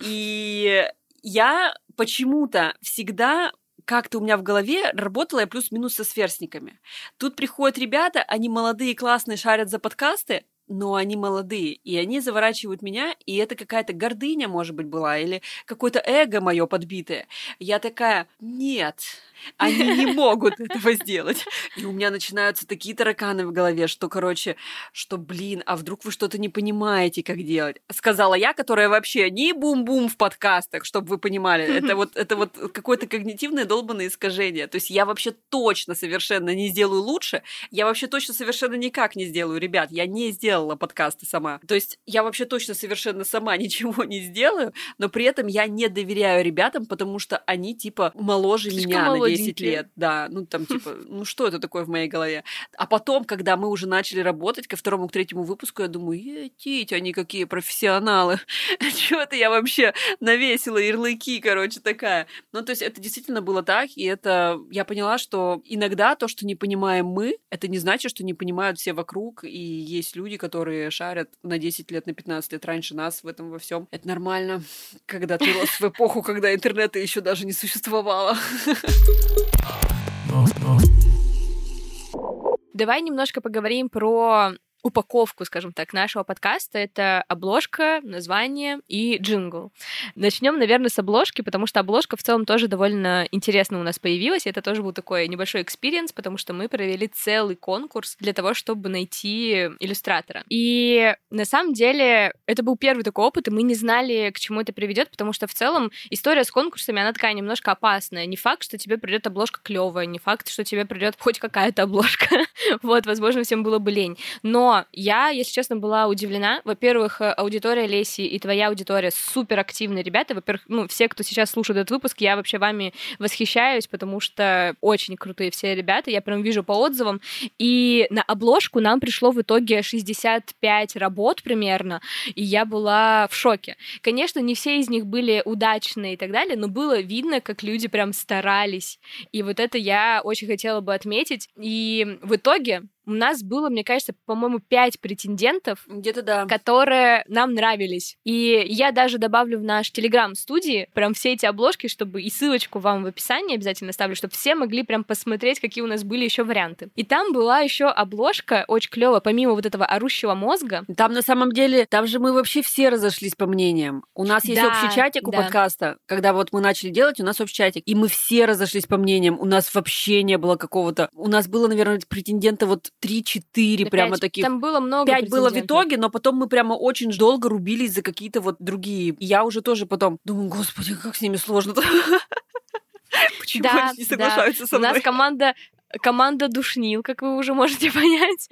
И я почему-то всегда как-то у меня в голове работала я плюс-минус со сверстниками. Тут приходят ребята, они молодые, классные, шарят за подкасты, но они молодые, и они заворачивают меня, и это какая-то гордыня, может быть, была, или какое-то эго мое подбитое. Я такая, нет, они не могут этого сделать. И у меня начинаются такие тараканы в голове, что, короче, что, блин, а вдруг вы что-то не понимаете, как делать? Сказала я, которая вообще не бум-бум в подкастах, чтобы вы понимали. Это вот, это вот какое-то когнитивное долбанное искажение. То есть я вообще точно совершенно не сделаю лучше. Я вообще точно совершенно никак не сделаю, ребят. Я не сделала подкасты сама. То есть я вообще точно совершенно сама ничего не сделаю, но при этом я не доверяю ребятам, потому что они типа моложе Слишком меня на 10 молоденькие. лет. Да, ну там типа, ну что это такое в моей голове? А потом, когда мы уже начали работать ко второму, к третьему выпуску, я думаю, етить, они какие профессионалы. Чего это я вообще навесила ярлыки, короче, такая. Ну, то есть это действительно было так, и это я поняла, что иногда то, что не понимаем мы, это не значит, что не понимают все вокруг, и есть люди, которые шарят на 10 лет, на 15 лет раньше нас в этом во всем. Это нормально, когда ты рос в эпоху, когда интернета еще даже не существовало. Давай немножко поговорим про упаковку, скажем так, нашего подкаста. Это обложка, название и джингл. Начнем, наверное, с обложки, потому что обложка в целом тоже довольно интересно у нас появилась. Это тоже был такой небольшой experience, потому что мы провели целый конкурс для того, чтобы найти иллюстратора. И на самом деле это был первый такой опыт, и мы не знали, к чему это приведет, потому что в целом история с конкурсами, она такая немножко опасная. Не факт, что тебе придет обложка клевая, не факт, что тебе придет хоть какая-то обложка. вот, возможно, всем было бы лень. Но я, если честно, была удивлена. Во-первых, аудитория Леси и твоя аудитория супер активные ребята. Во-первых, ну, все, кто сейчас слушает этот выпуск, я вообще вами восхищаюсь, потому что очень крутые все ребята. Я прям вижу по отзывам. И на обложку нам пришло в итоге 65 работ примерно, и я была в шоке. Конечно, не все из них были удачные и так далее, но было видно, как люди прям старались. И вот это я очень хотела бы отметить. И в итоге у нас было, мне кажется, по-моему, пять претендентов, где-то да, которые нам нравились. И я даже добавлю в наш телеграм-студии прям все эти обложки, чтобы и ссылочку вам в описании обязательно ставлю, чтобы все могли прям посмотреть, какие у нас были еще варианты. И там была еще обложка очень клевая, помимо вот этого орущего мозга. Там на самом деле, там же мы вообще все разошлись по мнениям. У нас есть Да, общий чатик у да. подкаста, когда вот мы начали делать, у нас общий чатик, и мы все разошлись по мнениям. У нас вообще не было какого-то... У нас было, наверное, претендента вот 3-4 Да прямо пять. таких. Там было много Пять было в итоге, но потом мы прямо очень долго рубились за какие-то вот другие. И я уже тоже потом думаю, господи, как с ними сложно-то. Почему Да, они не да. соглашаются со У нас мной? команда команда душнил, как вы уже можете понять.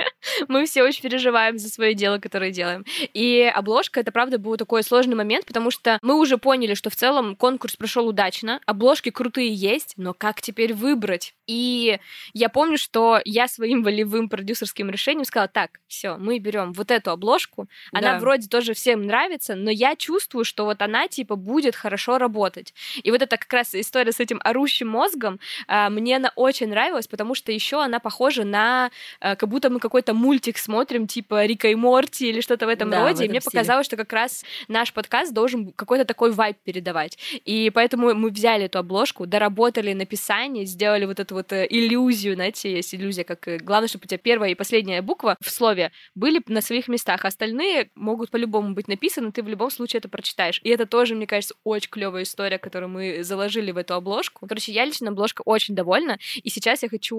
Мы все очень переживаем за свое дело, которое делаем. И обложка, это правда был такой сложный момент, потому что мы уже поняли, что в целом конкурс прошел удачно, обложки крутые есть, но как теперь выбрать? И я помню, что я своим волевым продюсерским решением сказала, так, все, мы берем вот эту обложку, она Да. вроде тоже всем нравится, но я чувствую, что вот она типа будет хорошо работать. И вот это как раз история с этим орущим мозгом, а, мне она очень нравилась, потому что еще она похожа на а, как будто мы какой-то мультик смотрим, типа Рика и Морти или что-то в этом Да, в роде. и этом мне стиле. показалось, что как раз наш подкаст должен какой-то такой вайб передавать. И поэтому мы взяли эту обложку, доработали написание, сделали вот эту вот э, иллюзию, знаете, есть иллюзия, как э, главное, чтобы у тебя первая и последняя буква в слове были на своих местах, а остальные могут по-любому быть написаны, ты в любом случае это прочитаешь. И это тоже, мне кажется, очень клевая история, которую мы заложили в эту обложку. Короче, я лично обложка очень довольна, и сейчас я хочу,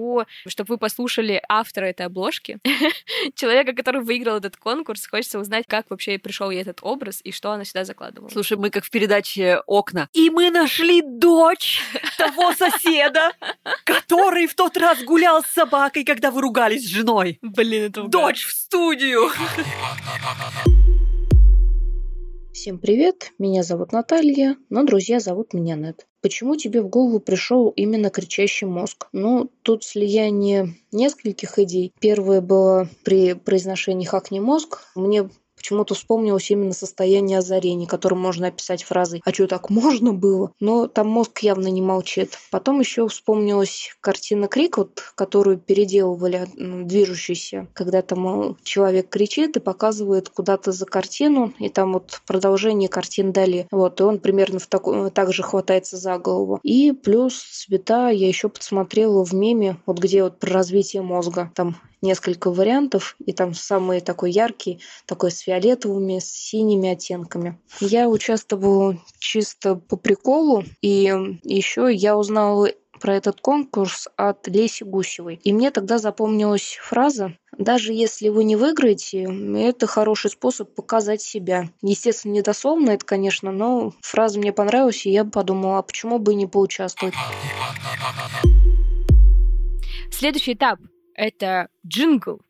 чтобы вы послушали автора этой обложки, человека, который выиграл этот конкурс. Хочется узнать, как вообще пришел ей этот образ и что она сюда закладывала. Слушай, мы как в передаче «Окна». И мы нашли дочь того соседа, который в тот раз гулял с собакой, когда вы ругались с женой. Блин, это угар. Дочь в студию! Всем привет, меня зовут Наталья, но друзья зовут меня Нет. Почему тебе в голову пришел именно кричащий мозг? Ну, тут слияние нескольких идей. Первое было при произношении «хакни мозг». Мне почему-то вспомнилось именно состояние озарения, которое можно описать фразой «А что, так можно было?». Но там мозг явно не молчит. Потом еще вспомнилась картина «Крик», вот, которую переделывали м, движущуюся, когда там человек кричит и показывает куда-то за картину, и там вот продолжение картин дали. Вот, и он примерно в тако- так же хватается за голову. И плюс цвета я еще подсмотрела в меме, вот где вот про развитие мозга. Там несколько вариантов, и там самый такой яркий, такой с фиолетовыми, с синими оттенками. Я участвовала чисто по приколу, и еще я узнала про этот конкурс от Леси Гусевой. И мне тогда запомнилась фраза «Даже если вы не выиграете, это хороший способ показать себя». Естественно, недословно это, конечно, но фраза мне понравилась, и я подумала, а почему бы не поучаствовать. Следующий этап — это джингл.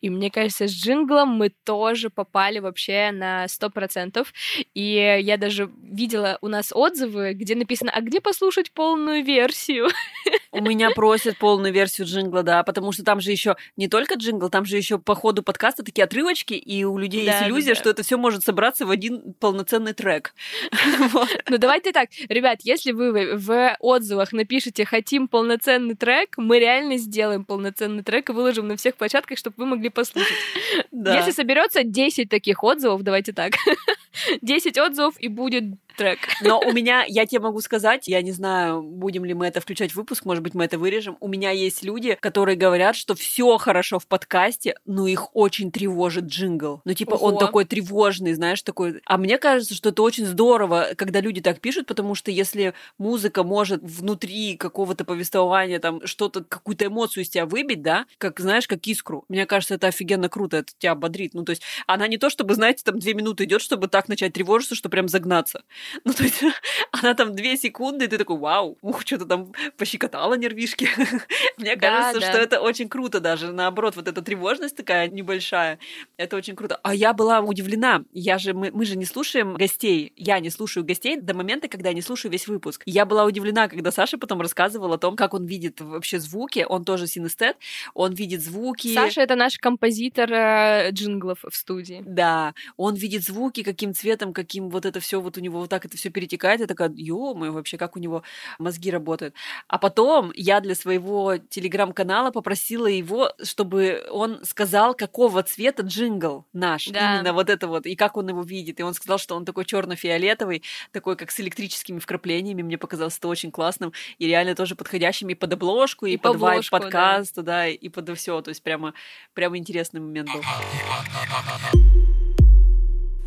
И мне кажется, с джинглом мы тоже попали вообще на 100%. И я даже видела у нас отзывы, где написано, а где послушать полную версию? У меня просят полную версию джингла, да, потому что там же еще не только джингл, там же еще по ходу подкаста такие отрывочки, и у людей Да, есть иллюзия, да. что это все может собраться в один полноценный трек. Ну давайте так, ребят, если вы в отзывах напишите «хотим полноценный трек», мы реально сделаем полноценный трек и выложим на всех площадках, чтобы вы могли послушать. Если соберется 10 таких отзывов, давайте так, 10 отзывов и будет трек. Но у меня, я тебе могу сказать, я не знаю, будем ли мы это включать в выпуск, может быть, мы это вырежем. У меня есть люди, которые говорят, что все хорошо в подкасте, но их очень тревожит джингл. Ну, типа, Ого. он такой тревожный, знаешь, такой. А мне кажется, что это очень здорово, когда люди так пишут, потому что если музыка может внутри какого-то повествования там что-то, какую-то эмоцию из тебя выбить, да, как, знаешь, как искру, мне кажется, это офигенно круто, это тебя бодрит. Ну, то есть она не то, чтобы, знаете, там две минуты идет, чтобы так начать тревожиться, что прям загнаться. Ну, то есть она там две секунды, и ты такой, вау, ух, что-то там пощекотала нервишки. Мне кажется, что это очень круто даже. Наоборот, вот эта тревожность такая небольшая, это очень круто. А я была удивлена. Я же, мы, мы же не слушаем гостей. Я не слушаю гостей до момента, когда я не слушаю весь выпуск. Я была удивлена, когда Саша потом рассказывал о том, как он видит вообще звуки. Он тоже синестет, он видит звуки. Саша — это наш композитор э, джинглов в студии. Да, он видит звуки, каким цветом, каким вот это все вот у него вот так это все перетекает. Я такая, ё вообще, как у него мозги работают. А потом я для своего телеграм-канала попросила его, чтобы он сказал, какого цвета джингл наш. Да. Именно вот это вот, и как он его видит. И он сказал, что он такой черно-фиолетовый, такой, как с электрическими вкраплениями. Мне показалось это очень классным и реально тоже подходящим и под обложку, и, и под вайб подкаста, да. да, и под все. То есть прямо, прямо интересный момент был.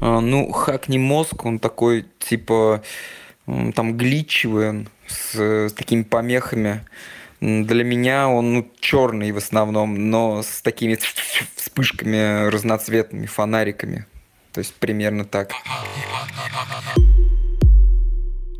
А, ну, хакни мозг, он такой, типа, там гличевый, с, с такими помехами. Для меня он ну, черный в основном, но с такими вспышками разноцветными, фонариками. То есть примерно так.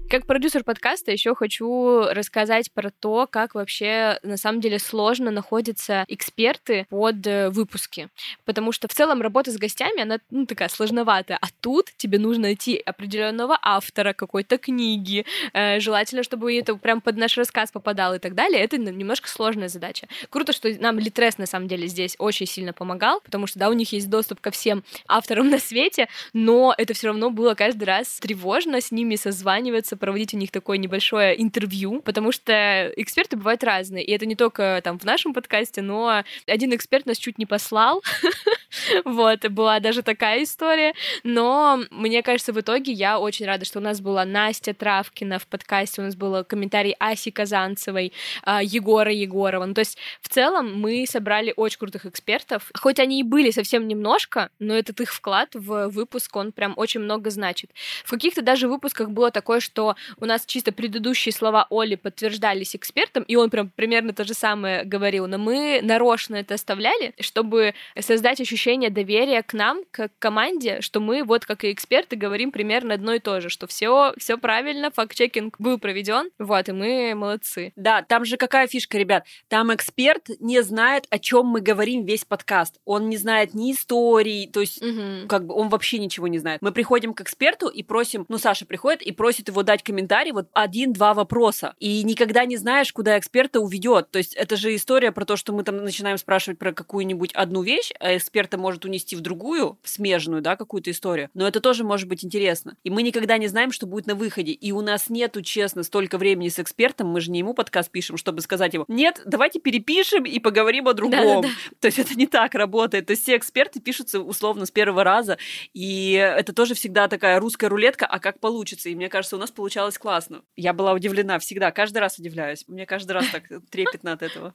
Как продюсер подкаста еще хочу рассказать про то, как вообще на самом деле сложно находятся эксперты под э, выпуски. Потому что в целом работа с гостями, она ну, такая сложноватая. А тут тебе нужно найти определенного автора какой-то книги. Э, желательно, чтобы это прям под наш рассказ попадал и так далее. Это немножко сложная задача. Круто, что нам Литрес на самом деле здесь очень сильно помогал, потому что да, у них есть доступ ко всем авторам на свете, но это все равно было каждый раз тревожно с ними созваниваться, стараться проводить у них такое небольшое интервью, потому что эксперты бывают разные. И это не только там в нашем подкасте, но один эксперт нас чуть не послал. Вот, была даже такая история. Но мне кажется, в итоге я очень рада, что у нас была Настя Травкина в подкасте, у нас был комментарий Аси Казанцевой, а, Егора Егорова. Ну, то есть в целом мы собрали очень крутых экспертов. Хоть они и были совсем немножко, но этот их вклад в выпуск, он прям очень много значит. В каких-то даже выпусках было такое, что у нас чисто предыдущие слова Оли подтверждались экспертом, и он прям примерно то же самое говорил, но мы нарочно это оставляли, чтобы создать ощущение доверия к нам, к команде, что мы, вот как и эксперты, говорим примерно одно и то же, что все, все правильно, факт-чекинг был проведен, вот, и мы молодцы. Да, там же какая фишка, ребят, там эксперт не знает, о чем мы говорим весь подкаст, он не знает ни истории, то есть, угу. как бы, он вообще ничего не знает. Мы приходим к эксперту и просим, ну, Саша приходит и просит его дать комментарий, вот один-два вопроса. И никогда не знаешь, куда эксперта уведет. То есть это же история про то, что мы там начинаем спрашивать про какую-нибудь одну вещь, а эксперта может унести в другую, в смежную, да, какую-то историю. Но это тоже может быть интересно. И мы никогда не знаем, что будет на выходе. И у нас нету, честно, столько времени с экспертом, мы же не ему подкаст пишем, чтобы сказать ему, нет, давайте перепишем и поговорим о другом. Да-да-да. То есть это не так работает. То есть все эксперты пишутся условно с первого раза, и это тоже всегда такая русская рулетка, а как получится. И мне кажется, у нас получается получалось классно. Я была удивлена всегда, каждый раз удивляюсь. Мне каждый раз так трепетно от этого.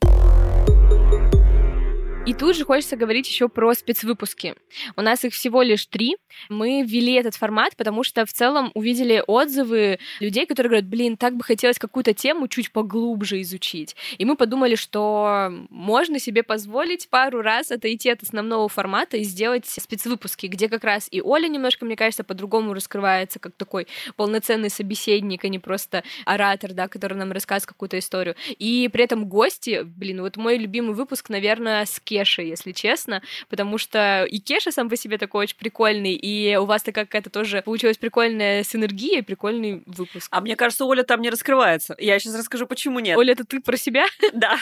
И тут же хочется говорить еще про спецвыпуски. У нас их всего лишь три. Мы ввели этот формат, потому что в целом увидели отзывы людей, которые говорят, блин, так бы хотелось какую-то тему чуть поглубже изучить. И мы подумали, что можно себе позволить пару раз отойти от основного формата и сделать спецвыпуски, где как раз и Оля немножко, мне кажется, по-другому раскрывается, как такой полноценный собеседник, а не просто оратор, да, который нам рассказывает какую-то историю. И при этом гости, блин, вот мой любимый выпуск, наверное, с Кешей, если честно, потому что и Кеша сам по себе такой очень прикольный, и у вас такая какая-то тоже получилась прикольная синергия, прикольный выпуск. А мне кажется, Оля там не раскрывается. Я сейчас расскажу, почему нет. Оля, это ты про себя? Да.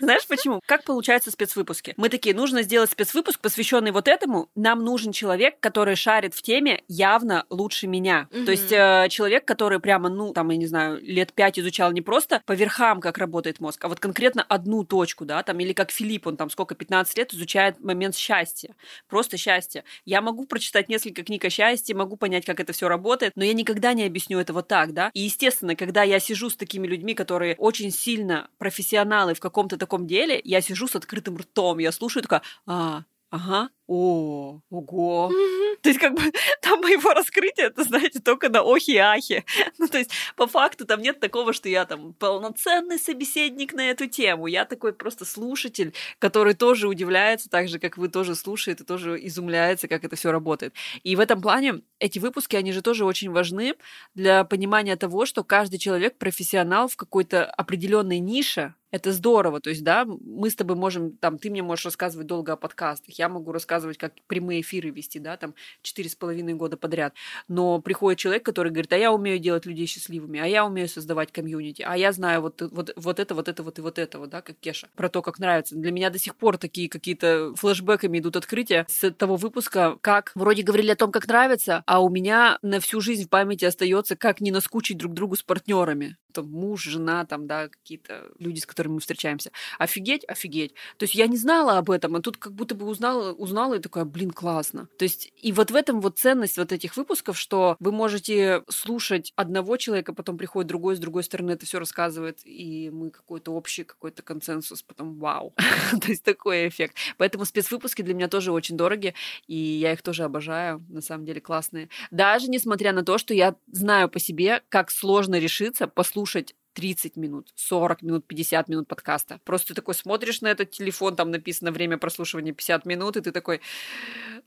Знаешь почему? Как получаются спецвыпуски? Мы такие, нужно сделать спецвыпуск, посвященный вот этому. Нам нужен человек, который шарит в теме явно лучше меня. То есть э, человек, который прямо, ну, там, я не знаю, лет пять изучал не просто по верхам, как работает мозг, а вот конкретно одну точку, да, там, или как Филипп, он там сколько, 15 15 лет изучает момент счастья. Просто счастье. Я могу прочитать несколько книг о счастье, могу понять, как это все работает, но я никогда не объясню это вот так, да. И, естественно, когда я сижу с такими людьми, которые очень сильно профессионалы в каком-то таком деле, я сижу с открытым ртом, я слушаю такая, а, ага, о, ого. Mm-hmm. То есть, как бы, там моего раскрытия, это, знаете, только на охи и ахи. Ну, то есть, по факту, там нет такого, что я там полноценный собеседник на эту тему. Я такой просто слушатель, который тоже удивляется, так же, как вы тоже слушаете, тоже изумляется, как это все работает. И в этом плане эти выпуски, они же тоже очень важны для понимания того, что каждый человек профессионал в какой-то определенной нише, это здорово. То есть, да, мы с тобой можем, там, ты мне можешь рассказывать долго о подкастах, я могу рассказывать рассказывать, как прямые эфиры вести, да, там, четыре с половиной года подряд. Но приходит человек, который говорит, а я умею делать людей счастливыми, а я умею создавать комьюнити, а я знаю вот, вот, вот это, вот это, вот и вот это, вот, да, как Кеша, про то, как нравится. Для меня до сих пор такие какие-то флешбеками идут открытия с того выпуска, как вроде говорили о том, как нравится, а у меня на всю жизнь в памяти остается, как не наскучить друг другу с партнерами там, муж, жена, там, да, какие-то люди, с которыми мы встречаемся. Офигеть, офигеть. То есть я не знала об этом, а тут как будто бы узнала, узнала и такая, блин, классно. То есть и вот в этом вот ценность вот этих выпусков, что вы можете слушать одного человека, потом приходит другой, с другой стороны это все рассказывает, и мы какой-то общий какой-то консенсус, потом вау. То есть такой эффект. Поэтому спецвыпуски для меня тоже очень дороги, и я их тоже обожаю, на самом деле классные. Даже несмотря на то, что я знаю по себе, как сложно решиться послушать слушать 30 минут, 40 минут, 50 минут подкаста. Просто ты такой смотришь на этот телефон, там написано время прослушивания 50 минут, и ты такой,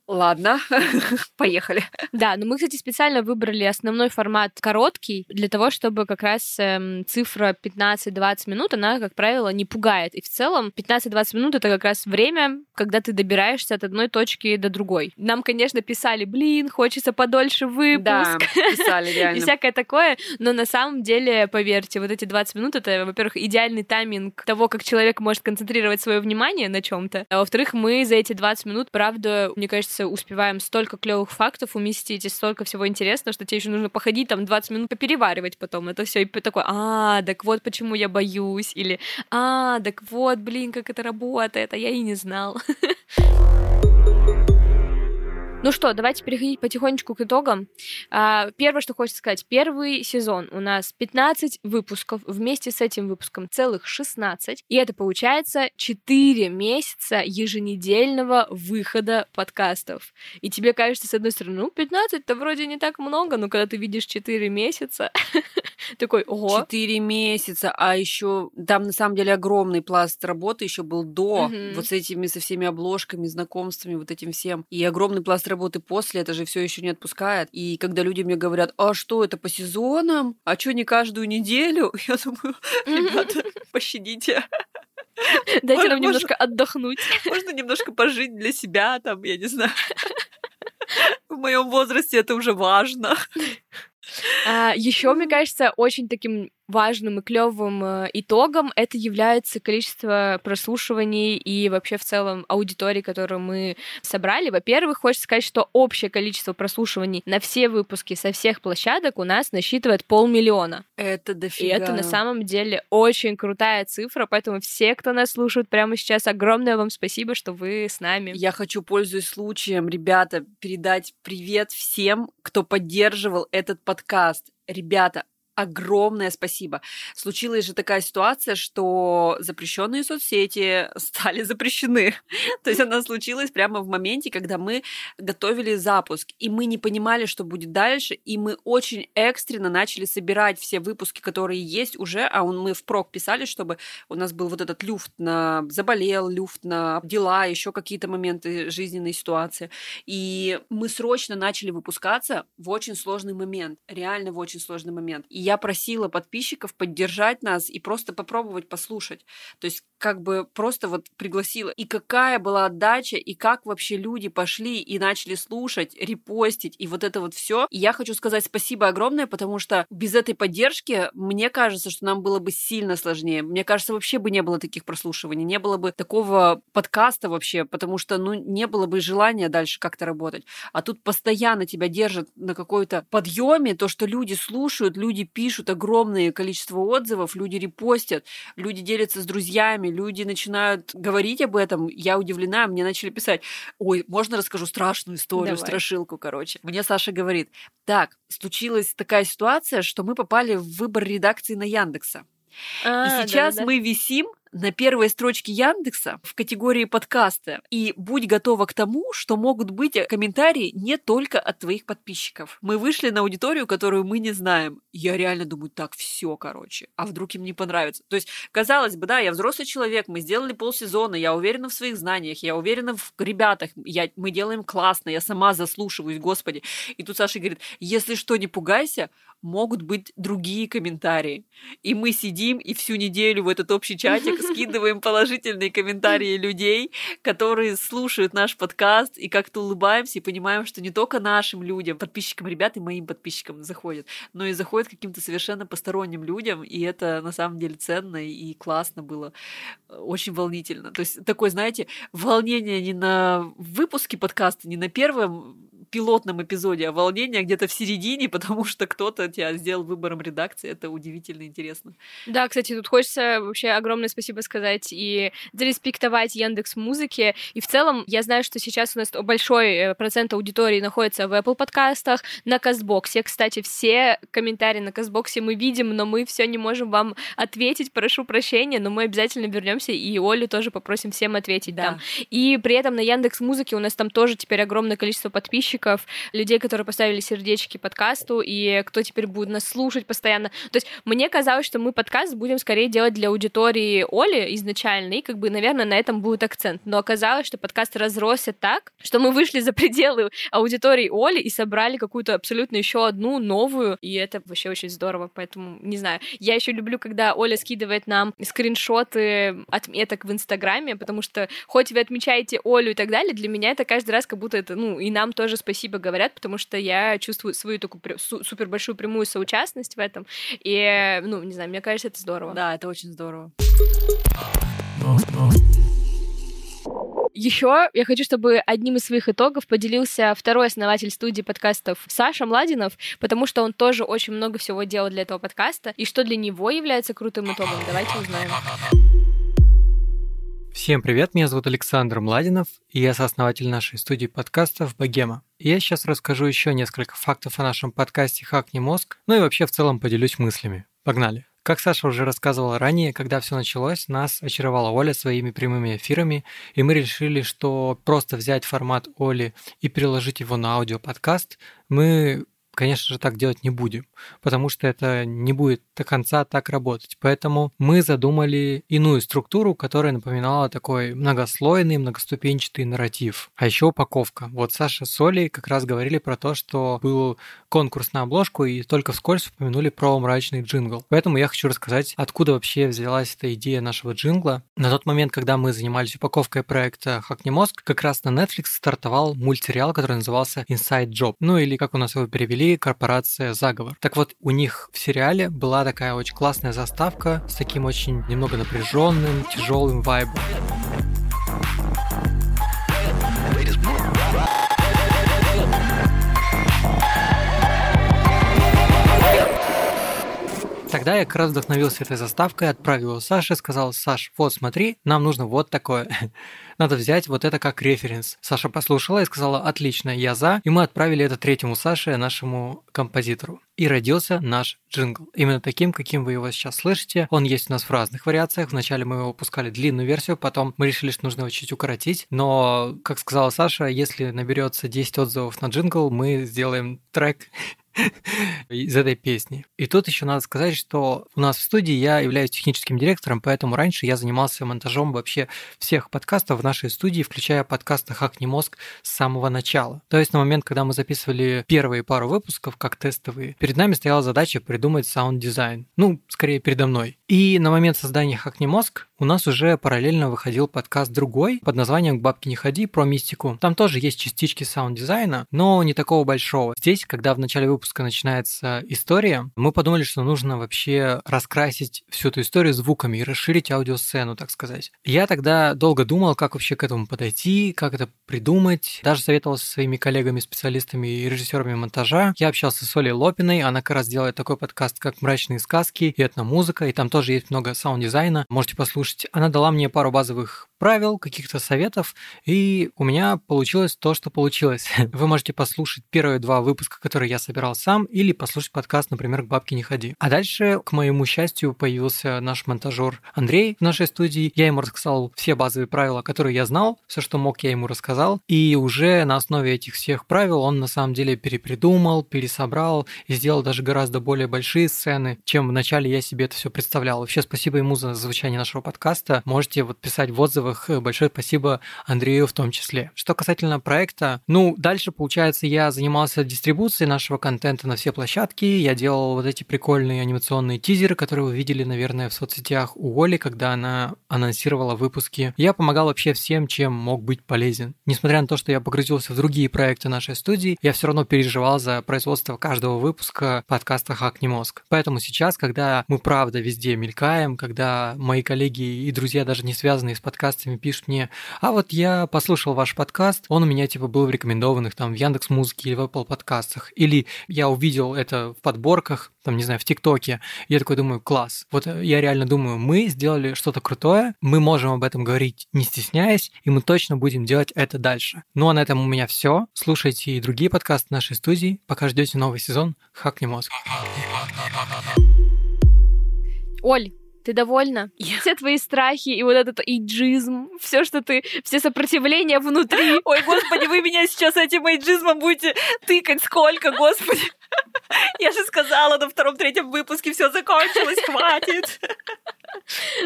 ладно, поехали. Да, но мы, кстати, специально выбрали основной формат короткий, для того, чтобы как раз эм, цифра 15-20 минут, она, как правило, не пугает. И в целом 15-20 минут — это как раз время, когда ты добираешься от одной точки до другой. Нам, конечно, писали, блин, хочется подольше выпуск. Да, писали, реально. И всякое такое, но на самом деле, поверьте, вот эти 20 минут это, во-первых, идеальный тайминг того, как человек может концентрировать свое внимание на чем-то. А во-вторых, мы за эти 20 минут, правда, мне кажется, успеваем столько клевых фактов уместить и столько всего интересного, что тебе еще нужно походить там 20 минут попереваривать потом это все и такой, а, так вот почему я боюсь, или а, так вот, блин, как это работает, а я и не знал. Ну что, давайте переходить потихонечку к итогам. А, первое, что хочется сказать. Первый сезон у нас 15 выпусков. Вместе с этим выпуском целых 16. И это получается 4 месяца еженедельного выхода подкастов. И тебе кажется, с одной стороны, ну, 15 это вроде не так много, но когда ты видишь 4 месяца, такой, ого. 4 месяца, а еще там на самом деле огромный пласт работы еще был до, вот с этими, со всеми обложками, знакомствами, вот этим всем. И огромный пласт работы после, это же все еще не отпускает. И когда люди мне говорят, а что это по сезонам? А что не каждую неделю? Я думаю, ребята, пощадите. Дайте нам немножко отдохнуть. Можно немножко пожить для себя, там, я не знаю. В моем возрасте это уже важно. А, еще, мне кажется, очень таким важным и клевым э, итогом это является количество прослушиваний и вообще в целом аудитории, которую мы собрали. Во-первых, хочется сказать, что общее количество прослушиваний на все выпуски со всех площадок у нас насчитывает полмиллиона. Это дофига. И это на самом деле очень крутая цифра, поэтому все, кто нас слушает прямо сейчас, огромное вам спасибо, что вы с нами. Я хочу, пользуясь случаем, ребята, передать привет всем, кто поддерживал этот подкаст. Ребята, огромное спасибо. Случилась же такая ситуация, что запрещенные соцсети стали запрещены. То есть она случилась прямо в моменте, когда мы готовили запуск, и мы не понимали, что будет дальше, и мы очень экстренно начали собирать все выпуски, которые есть уже, а он, мы впрок писали, чтобы у нас был вот этот люфт на заболел, люфт на дела, еще какие-то моменты жизненной ситуации. И мы срочно начали выпускаться в очень сложный момент, реально в очень сложный момент. И я просила подписчиков поддержать нас и просто попробовать послушать. То есть как бы просто вот пригласила. И какая была отдача, и как вообще люди пошли и начали слушать, репостить, и вот это вот все. И я хочу сказать спасибо огромное, потому что без этой поддержки, мне кажется, что нам было бы сильно сложнее. Мне кажется, вообще бы не было таких прослушиваний, не было бы такого подкаста вообще, потому что, ну, не было бы желания дальше как-то работать. А тут постоянно тебя держат на какой-то подъеме, то, что люди слушают, люди пишут огромное количество отзывов, люди репостят, люди делятся с друзьями, люди начинают говорить об этом. Я удивлена, мне начали писать, ой, можно расскажу страшную историю, Давай. страшилку, короче. Мне Саша говорит, так, случилась такая ситуация, что мы попали в выбор редакции на Яндекса. А, и сейчас да, да. мы висим на первой строчке Яндекса в категории подкаста. И будь готова к тому, что могут быть комментарии не только от твоих подписчиков. Мы вышли на аудиторию, которую мы не знаем. Я реально думаю, так, все, короче. А вдруг им не понравится? То есть, казалось бы, да, я взрослый человек, мы сделали полсезона, я уверена в своих знаниях, я уверена в ребятах, я, мы делаем классно, я сама заслушиваюсь, господи. И тут Саша говорит, если что, не пугайся, могут быть другие комментарии. И мы сидим и всю неделю в этот общий чатик скидываем положительные комментарии людей, которые слушают наш подкаст, и как-то улыбаемся и понимаем, что не только нашим людям, подписчикам ребят и моим подписчикам заходят, но и заходят каким-то совершенно посторонним людям, и это на самом деле ценно и классно было, очень волнительно. То есть такое, знаете, волнение не на выпуске подкаста, не на первом пилотном эпизоде, а волнение где-то в середине, потому что кто-то тебя сделал выбором редакции. Это удивительно интересно. Да, кстати, тут хочется вообще огромное спасибо сказать и зареспектовать Яндекс Музыки. И в целом, я знаю, что сейчас у нас большой э, процент аудитории находится в Apple подкастах, на Казбоксе. Кстати, все комментарии на Казбоксе мы видим, но мы все не можем вам ответить. Прошу прощения, но мы обязательно вернемся и Олю тоже попросим всем ответить да. там. И при этом на Яндекс Музыке у нас там тоже теперь огромное количество подписчиков подписчиков, людей, которые поставили сердечки подкасту, и кто теперь будет нас слушать постоянно. То есть мне казалось, что мы подкаст будем скорее делать для аудитории Оли изначально, и как бы, наверное, на этом будет акцент. Но оказалось, что подкаст разросся так, что мы вышли за пределы аудитории Оли и собрали какую-то абсолютно еще одну новую, и это вообще очень здорово, поэтому, не знаю. Я еще люблю, когда Оля скидывает нам скриншоты отметок в Инстаграме, потому что хоть вы отмечаете Олю и так далее, для меня это каждый раз как будто это, ну, и нам тоже спасибо говорят, потому что я чувствую свою такую супер большую прямую соучастность в этом. И, ну, не знаю, мне кажется, это здорово. Да, это очень здорово. Еще я хочу, чтобы одним из своих итогов поделился второй основатель студии подкастов Саша Младинов, потому что он тоже очень много всего делал для этого подкаста. И что для него является крутым итогом, давайте узнаем. Всем привет, меня зовут Александр Младинов, и я сооснователь нашей студии подкастов «Богема». Я сейчас расскажу еще несколько фактов о нашем подкасте «Хакни мозг», ну и вообще в целом поделюсь мыслями. Погнали! Как Саша уже рассказывала ранее, когда все началось, нас очаровала Оля своими прямыми эфирами, и мы решили, что просто взять формат Оли и переложить его на аудиоподкаст мы конечно же, так делать не будем, потому что это не будет до конца так работать. Поэтому мы задумали иную структуру, которая напоминала такой многослойный, многоступенчатый нарратив. А еще упаковка. Вот Саша с Олей как раз говорили про то, что был конкурс на обложку, и только вскользь упомянули про мрачный джингл. Поэтому я хочу рассказать, откуда вообще взялась эта идея нашего джингла. На тот момент, когда мы занимались упаковкой проекта «Хакни мозг», как раз на Netflix стартовал мультсериал, который назывался Inside Job. Ну или, как у нас его перевели, корпорация «Заговор». Так вот, у них в сериале была такая очень классная заставка с таким очень немного напряженным, тяжелым вайбом. Тогда я как раз вдохновился этой заставкой, отправил ее Саше, сказал, Саш, вот смотри, нам нужно вот такое. Надо взять вот это как референс. Саша послушала и сказала, отлично, я за. И мы отправили это третьему Саше, нашему композитору. И родился наш джингл. Именно таким, каким вы его сейчас слышите. Он есть у нас в разных вариациях. Вначале мы его выпускали длинную версию, потом мы решили, что нужно его чуть укоротить. Но, как сказала Саша, если наберется 10 отзывов на джингл, мы сделаем трек из этой песни. И тут еще надо сказать, что у нас в студии я являюсь техническим директором, поэтому раньше я занимался монтажом вообще всех подкастов в нашей студии, включая подкасты «Хакни мозг» с самого начала. То есть на момент, когда мы записывали первые пару выпусков как тестовые, перед нами стояла задача придумать саунд-дизайн. Ну, скорее передо мной. И на момент создания «Хакни мозг» у нас уже параллельно выходил подкаст другой под названием «К бабке не ходи» про мистику. Там тоже есть частички саунд-дизайна, но не такого большого. Здесь, когда в начале выпуска начинается история, мы подумали, что нужно вообще раскрасить всю эту историю звуками и расширить аудиосцену, так сказать. Я тогда долго думал, как вообще к этому подойти, как это придумать. Даже советовался со своими коллегами-специалистами и режиссерами монтажа. Я общался с Олей Лопиной, она как раз делает такой подкаст, как «Мрачные сказки» и «Этномузыка», и там тоже есть много саунд-дизайна. Можете послушать. Она дала мне пару базовых правил, каких-то советов, и у меня получилось то, что получилось. Вы можете послушать первые два выпуска, которые я собирал сам, или послушать подкаст, например, «К бабке не ходи». А дальше, к моему счастью, появился наш монтажер Андрей в нашей студии. Я ему рассказал все базовые правила, которые я знал, все, что мог, я ему рассказал, и уже на основе этих всех правил он на самом деле перепридумал, пересобрал и сделал даже гораздо более большие сцены, чем вначале я себе это все представлял. Вообще, спасибо ему за звучание нашего подкаста. Можете вот писать в отзывах. Большое спасибо Андрею в том числе. Что касательно проекта, ну, дальше, получается, я занимался дистрибуцией нашего контента на все площадки. Я делал вот эти прикольные анимационные тизеры, которые вы видели, наверное, в соцсетях у Оли, когда она анонсировала выпуски. Я помогал вообще всем, чем мог быть полезен. Несмотря на то, что я погрузился в другие проекты нашей студии, я все равно переживал за производство каждого выпуска подкаста «Хакни мозг». Поэтому сейчас, когда мы правда везде мелькаем, когда мои коллеги и друзья, даже не связанные с подкастами пишут мне, а вот я послушал ваш подкаст, он у меня типа был в рекомендованных там в Яндекс Музыке или в Apple подкастах, или я увидел это в подборках, там, не знаю, в ТикТоке, я такой думаю, класс, вот я реально думаю, мы сделали что-то крутое, мы можем об этом говорить не стесняясь, и мы точно будем делать это дальше. Ну а на этом у меня все. Слушайте и другие подкасты нашей студии, пока ждете новый сезон «Хакни мозг». Оль, ты довольна? Я... Все твои страхи и вот этот иджизм, все, что ты, все сопротивления внутри. Ой, господи, вы меня сейчас этим иджизмом будете тыкать сколько, господи. Я же сказала на втором-третьем выпуске, все закончилось, хватит.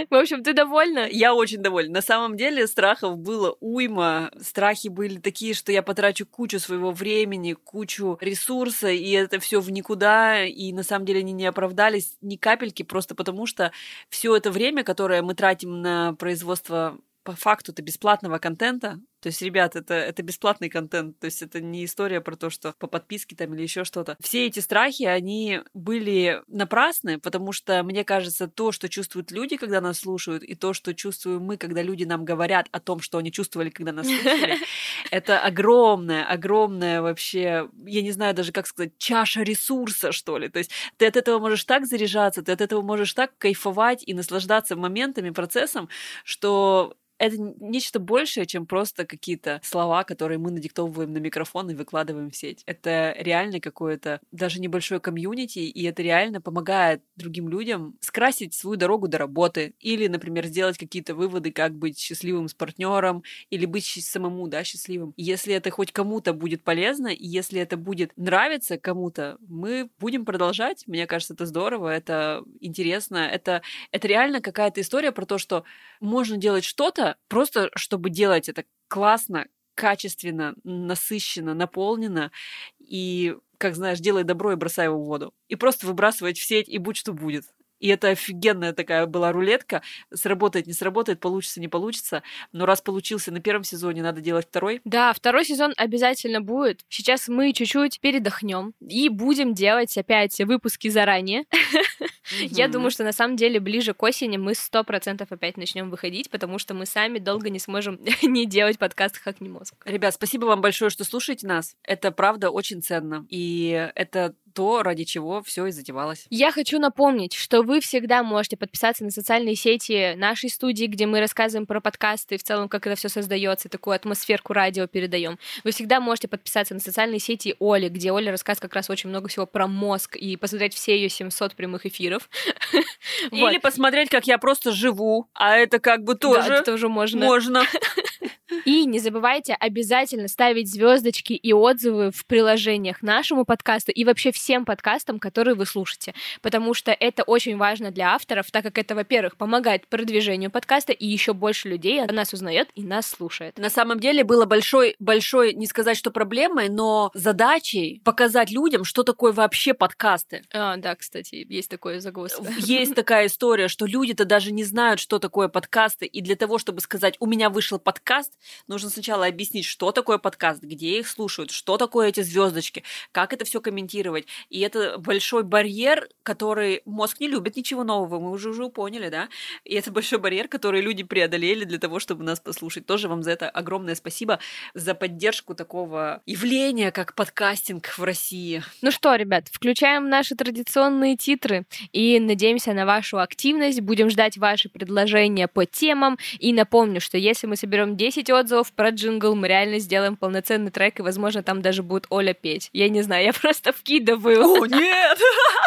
В общем, ты довольна? Я очень довольна. На самом деле страхов было уйма. Страхи были такие, что я потрачу кучу своего времени, кучу ресурса, и это все в никуда. И на самом деле они не оправдались ни капельки, просто потому что все это время, которое мы тратим на производство по факту-то бесплатного контента. То есть, ребят, это, это бесплатный контент. То есть, это не история про то, что по подписке там или еще что-то. Все эти страхи, они были напрасны, потому что, мне кажется, то, что чувствуют люди, когда нас слушают, и то, что чувствуем мы, когда люди нам говорят о том, что они чувствовали, когда нас слушали, это огромная, огромная вообще, я не знаю даже, как сказать, чаша ресурса, что ли. То есть, ты от этого можешь так заряжаться, ты от этого можешь так кайфовать и наслаждаться моментами, процессом, что это нечто большее, чем просто какие-то слова, которые мы надиктовываем на микрофон и выкладываем в сеть. Это реально какое-то даже небольшое комьюнити, и это реально помогает другим людям скрасить свою дорогу до работы или, например, сделать какие-то выводы, как быть счастливым с партнером или быть самому, да, счастливым. Если это хоть кому-то будет полезно, и если это будет нравиться кому-то, мы будем продолжать. Мне кажется, это здорово, это интересно, это, это реально какая-то история про то, что можно делать что-то, просто чтобы делать это классно, качественно, насыщенно, наполнено и, как знаешь, делай добро и бросай его в воду. И просто выбрасывать в сеть, и будь что будет. И это офигенная такая была рулетка. Сработает, не сработает, получится, не получится. Но раз получился на первом сезоне, надо делать второй. Да, второй сезон обязательно будет. Сейчас мы чуть-чуть передохнем и будем делать опять выпуски заранее. Я думаю, что на самом деле ближе к осени мы сто процентов опять начнем выходить, потому что мы сами долго не сможем не делать подкаст «Хакни мозг». Ребят, спасибо вам большое, что слушаете нас. Это правда очень ценно. И это то, ради чего все и затевалось. Я хочу напомнить, что вы всегда можете подписаться на социальные сети нашей студии, где мы рассказываем про подкасты и в целом, как это все создается, такую атмосферку радио передаем. Вы всегда можете подписаться на социальные сети Оли, где Оля рассказывает как раз очень много всего про мозг и посмотреть все ее 700 прямых эфиров. Или посмотреть, как я просто живу, а это как бы тоже... Да, тоже можно. Можно. И не забывайте обязательно ставить звездочки и отзывы в приложениях нашему подкасту и вообще всем подкастам, которые вы слушаете, потому что это очень важно для авторов, так как это, во-первых, помогает продвижению подкаста, и еще больше людей о нас узнает и нас слушает. На самом деле было большой, большой, не сказать, что проблемой, но задачей показать людям, что такое вообще подкасты. А, да, кстати, есть такое загвоздка. Есть такая история, что люди-то даже не знают, что такое подкасты, и для того, чтобы сказать, у меня вышел подкаст, нужно сначала объяснить, что такое подкаст, где их слушают, что такое эти звездочки, как это все комментировать. И это большой барьер, который мозг не любит ничего нового, мы уже уже поняли, да? И это большой барьер, который люди преодолели для того, чтобы нас послушать. Тоже вам за это огромное спасибо, за поддержку такого явления, как подкастинг в России. Ну что, ребят, включаем наши традиционные титры и надеемся на вашу активность. Будем ждать ваши предложения по темам. И напомню, что если мы соберем 10 отзывов про джингл, мы реально сделаем полноценный трек, и, возможно, там даже будет Оля петь. Я не знаю, я просто вкидываю. О, нет!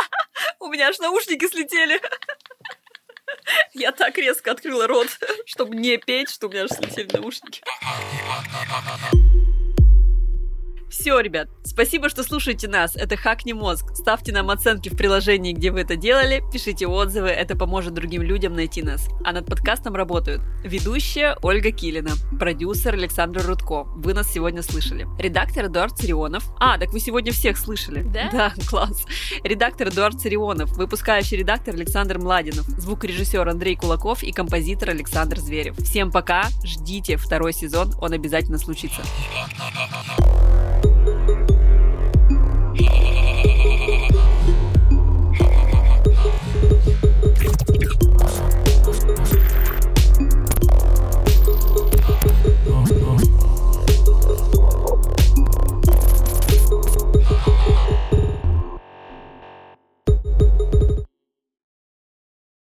У меня аж наушники слетели. Я так резко открыла рот, чтобы не петь, что у меня аж слетели наушники. Все, ребят, спасибо, что слушаете нас. Это Хакни Мозг. Ставьте нам оценки в приложении, где вы это делали, пишите отзывы, это поможет другим людям найти нас. А над подкастом работают ведущая Ольга Килина, продюсер Александр Рудко. Вы нас сегодня слышали. Редактор Эдуард Царионов. А, так вы сегодня всех слышали. Да? Да, класс. Редактор Эдуард Царионов, выпускающий редактор Александр Младинов, звукорежиссер Андрей Кулаков и композитор Александр Зверев. Всем пока, ждите второй сезон, он обязательно случится.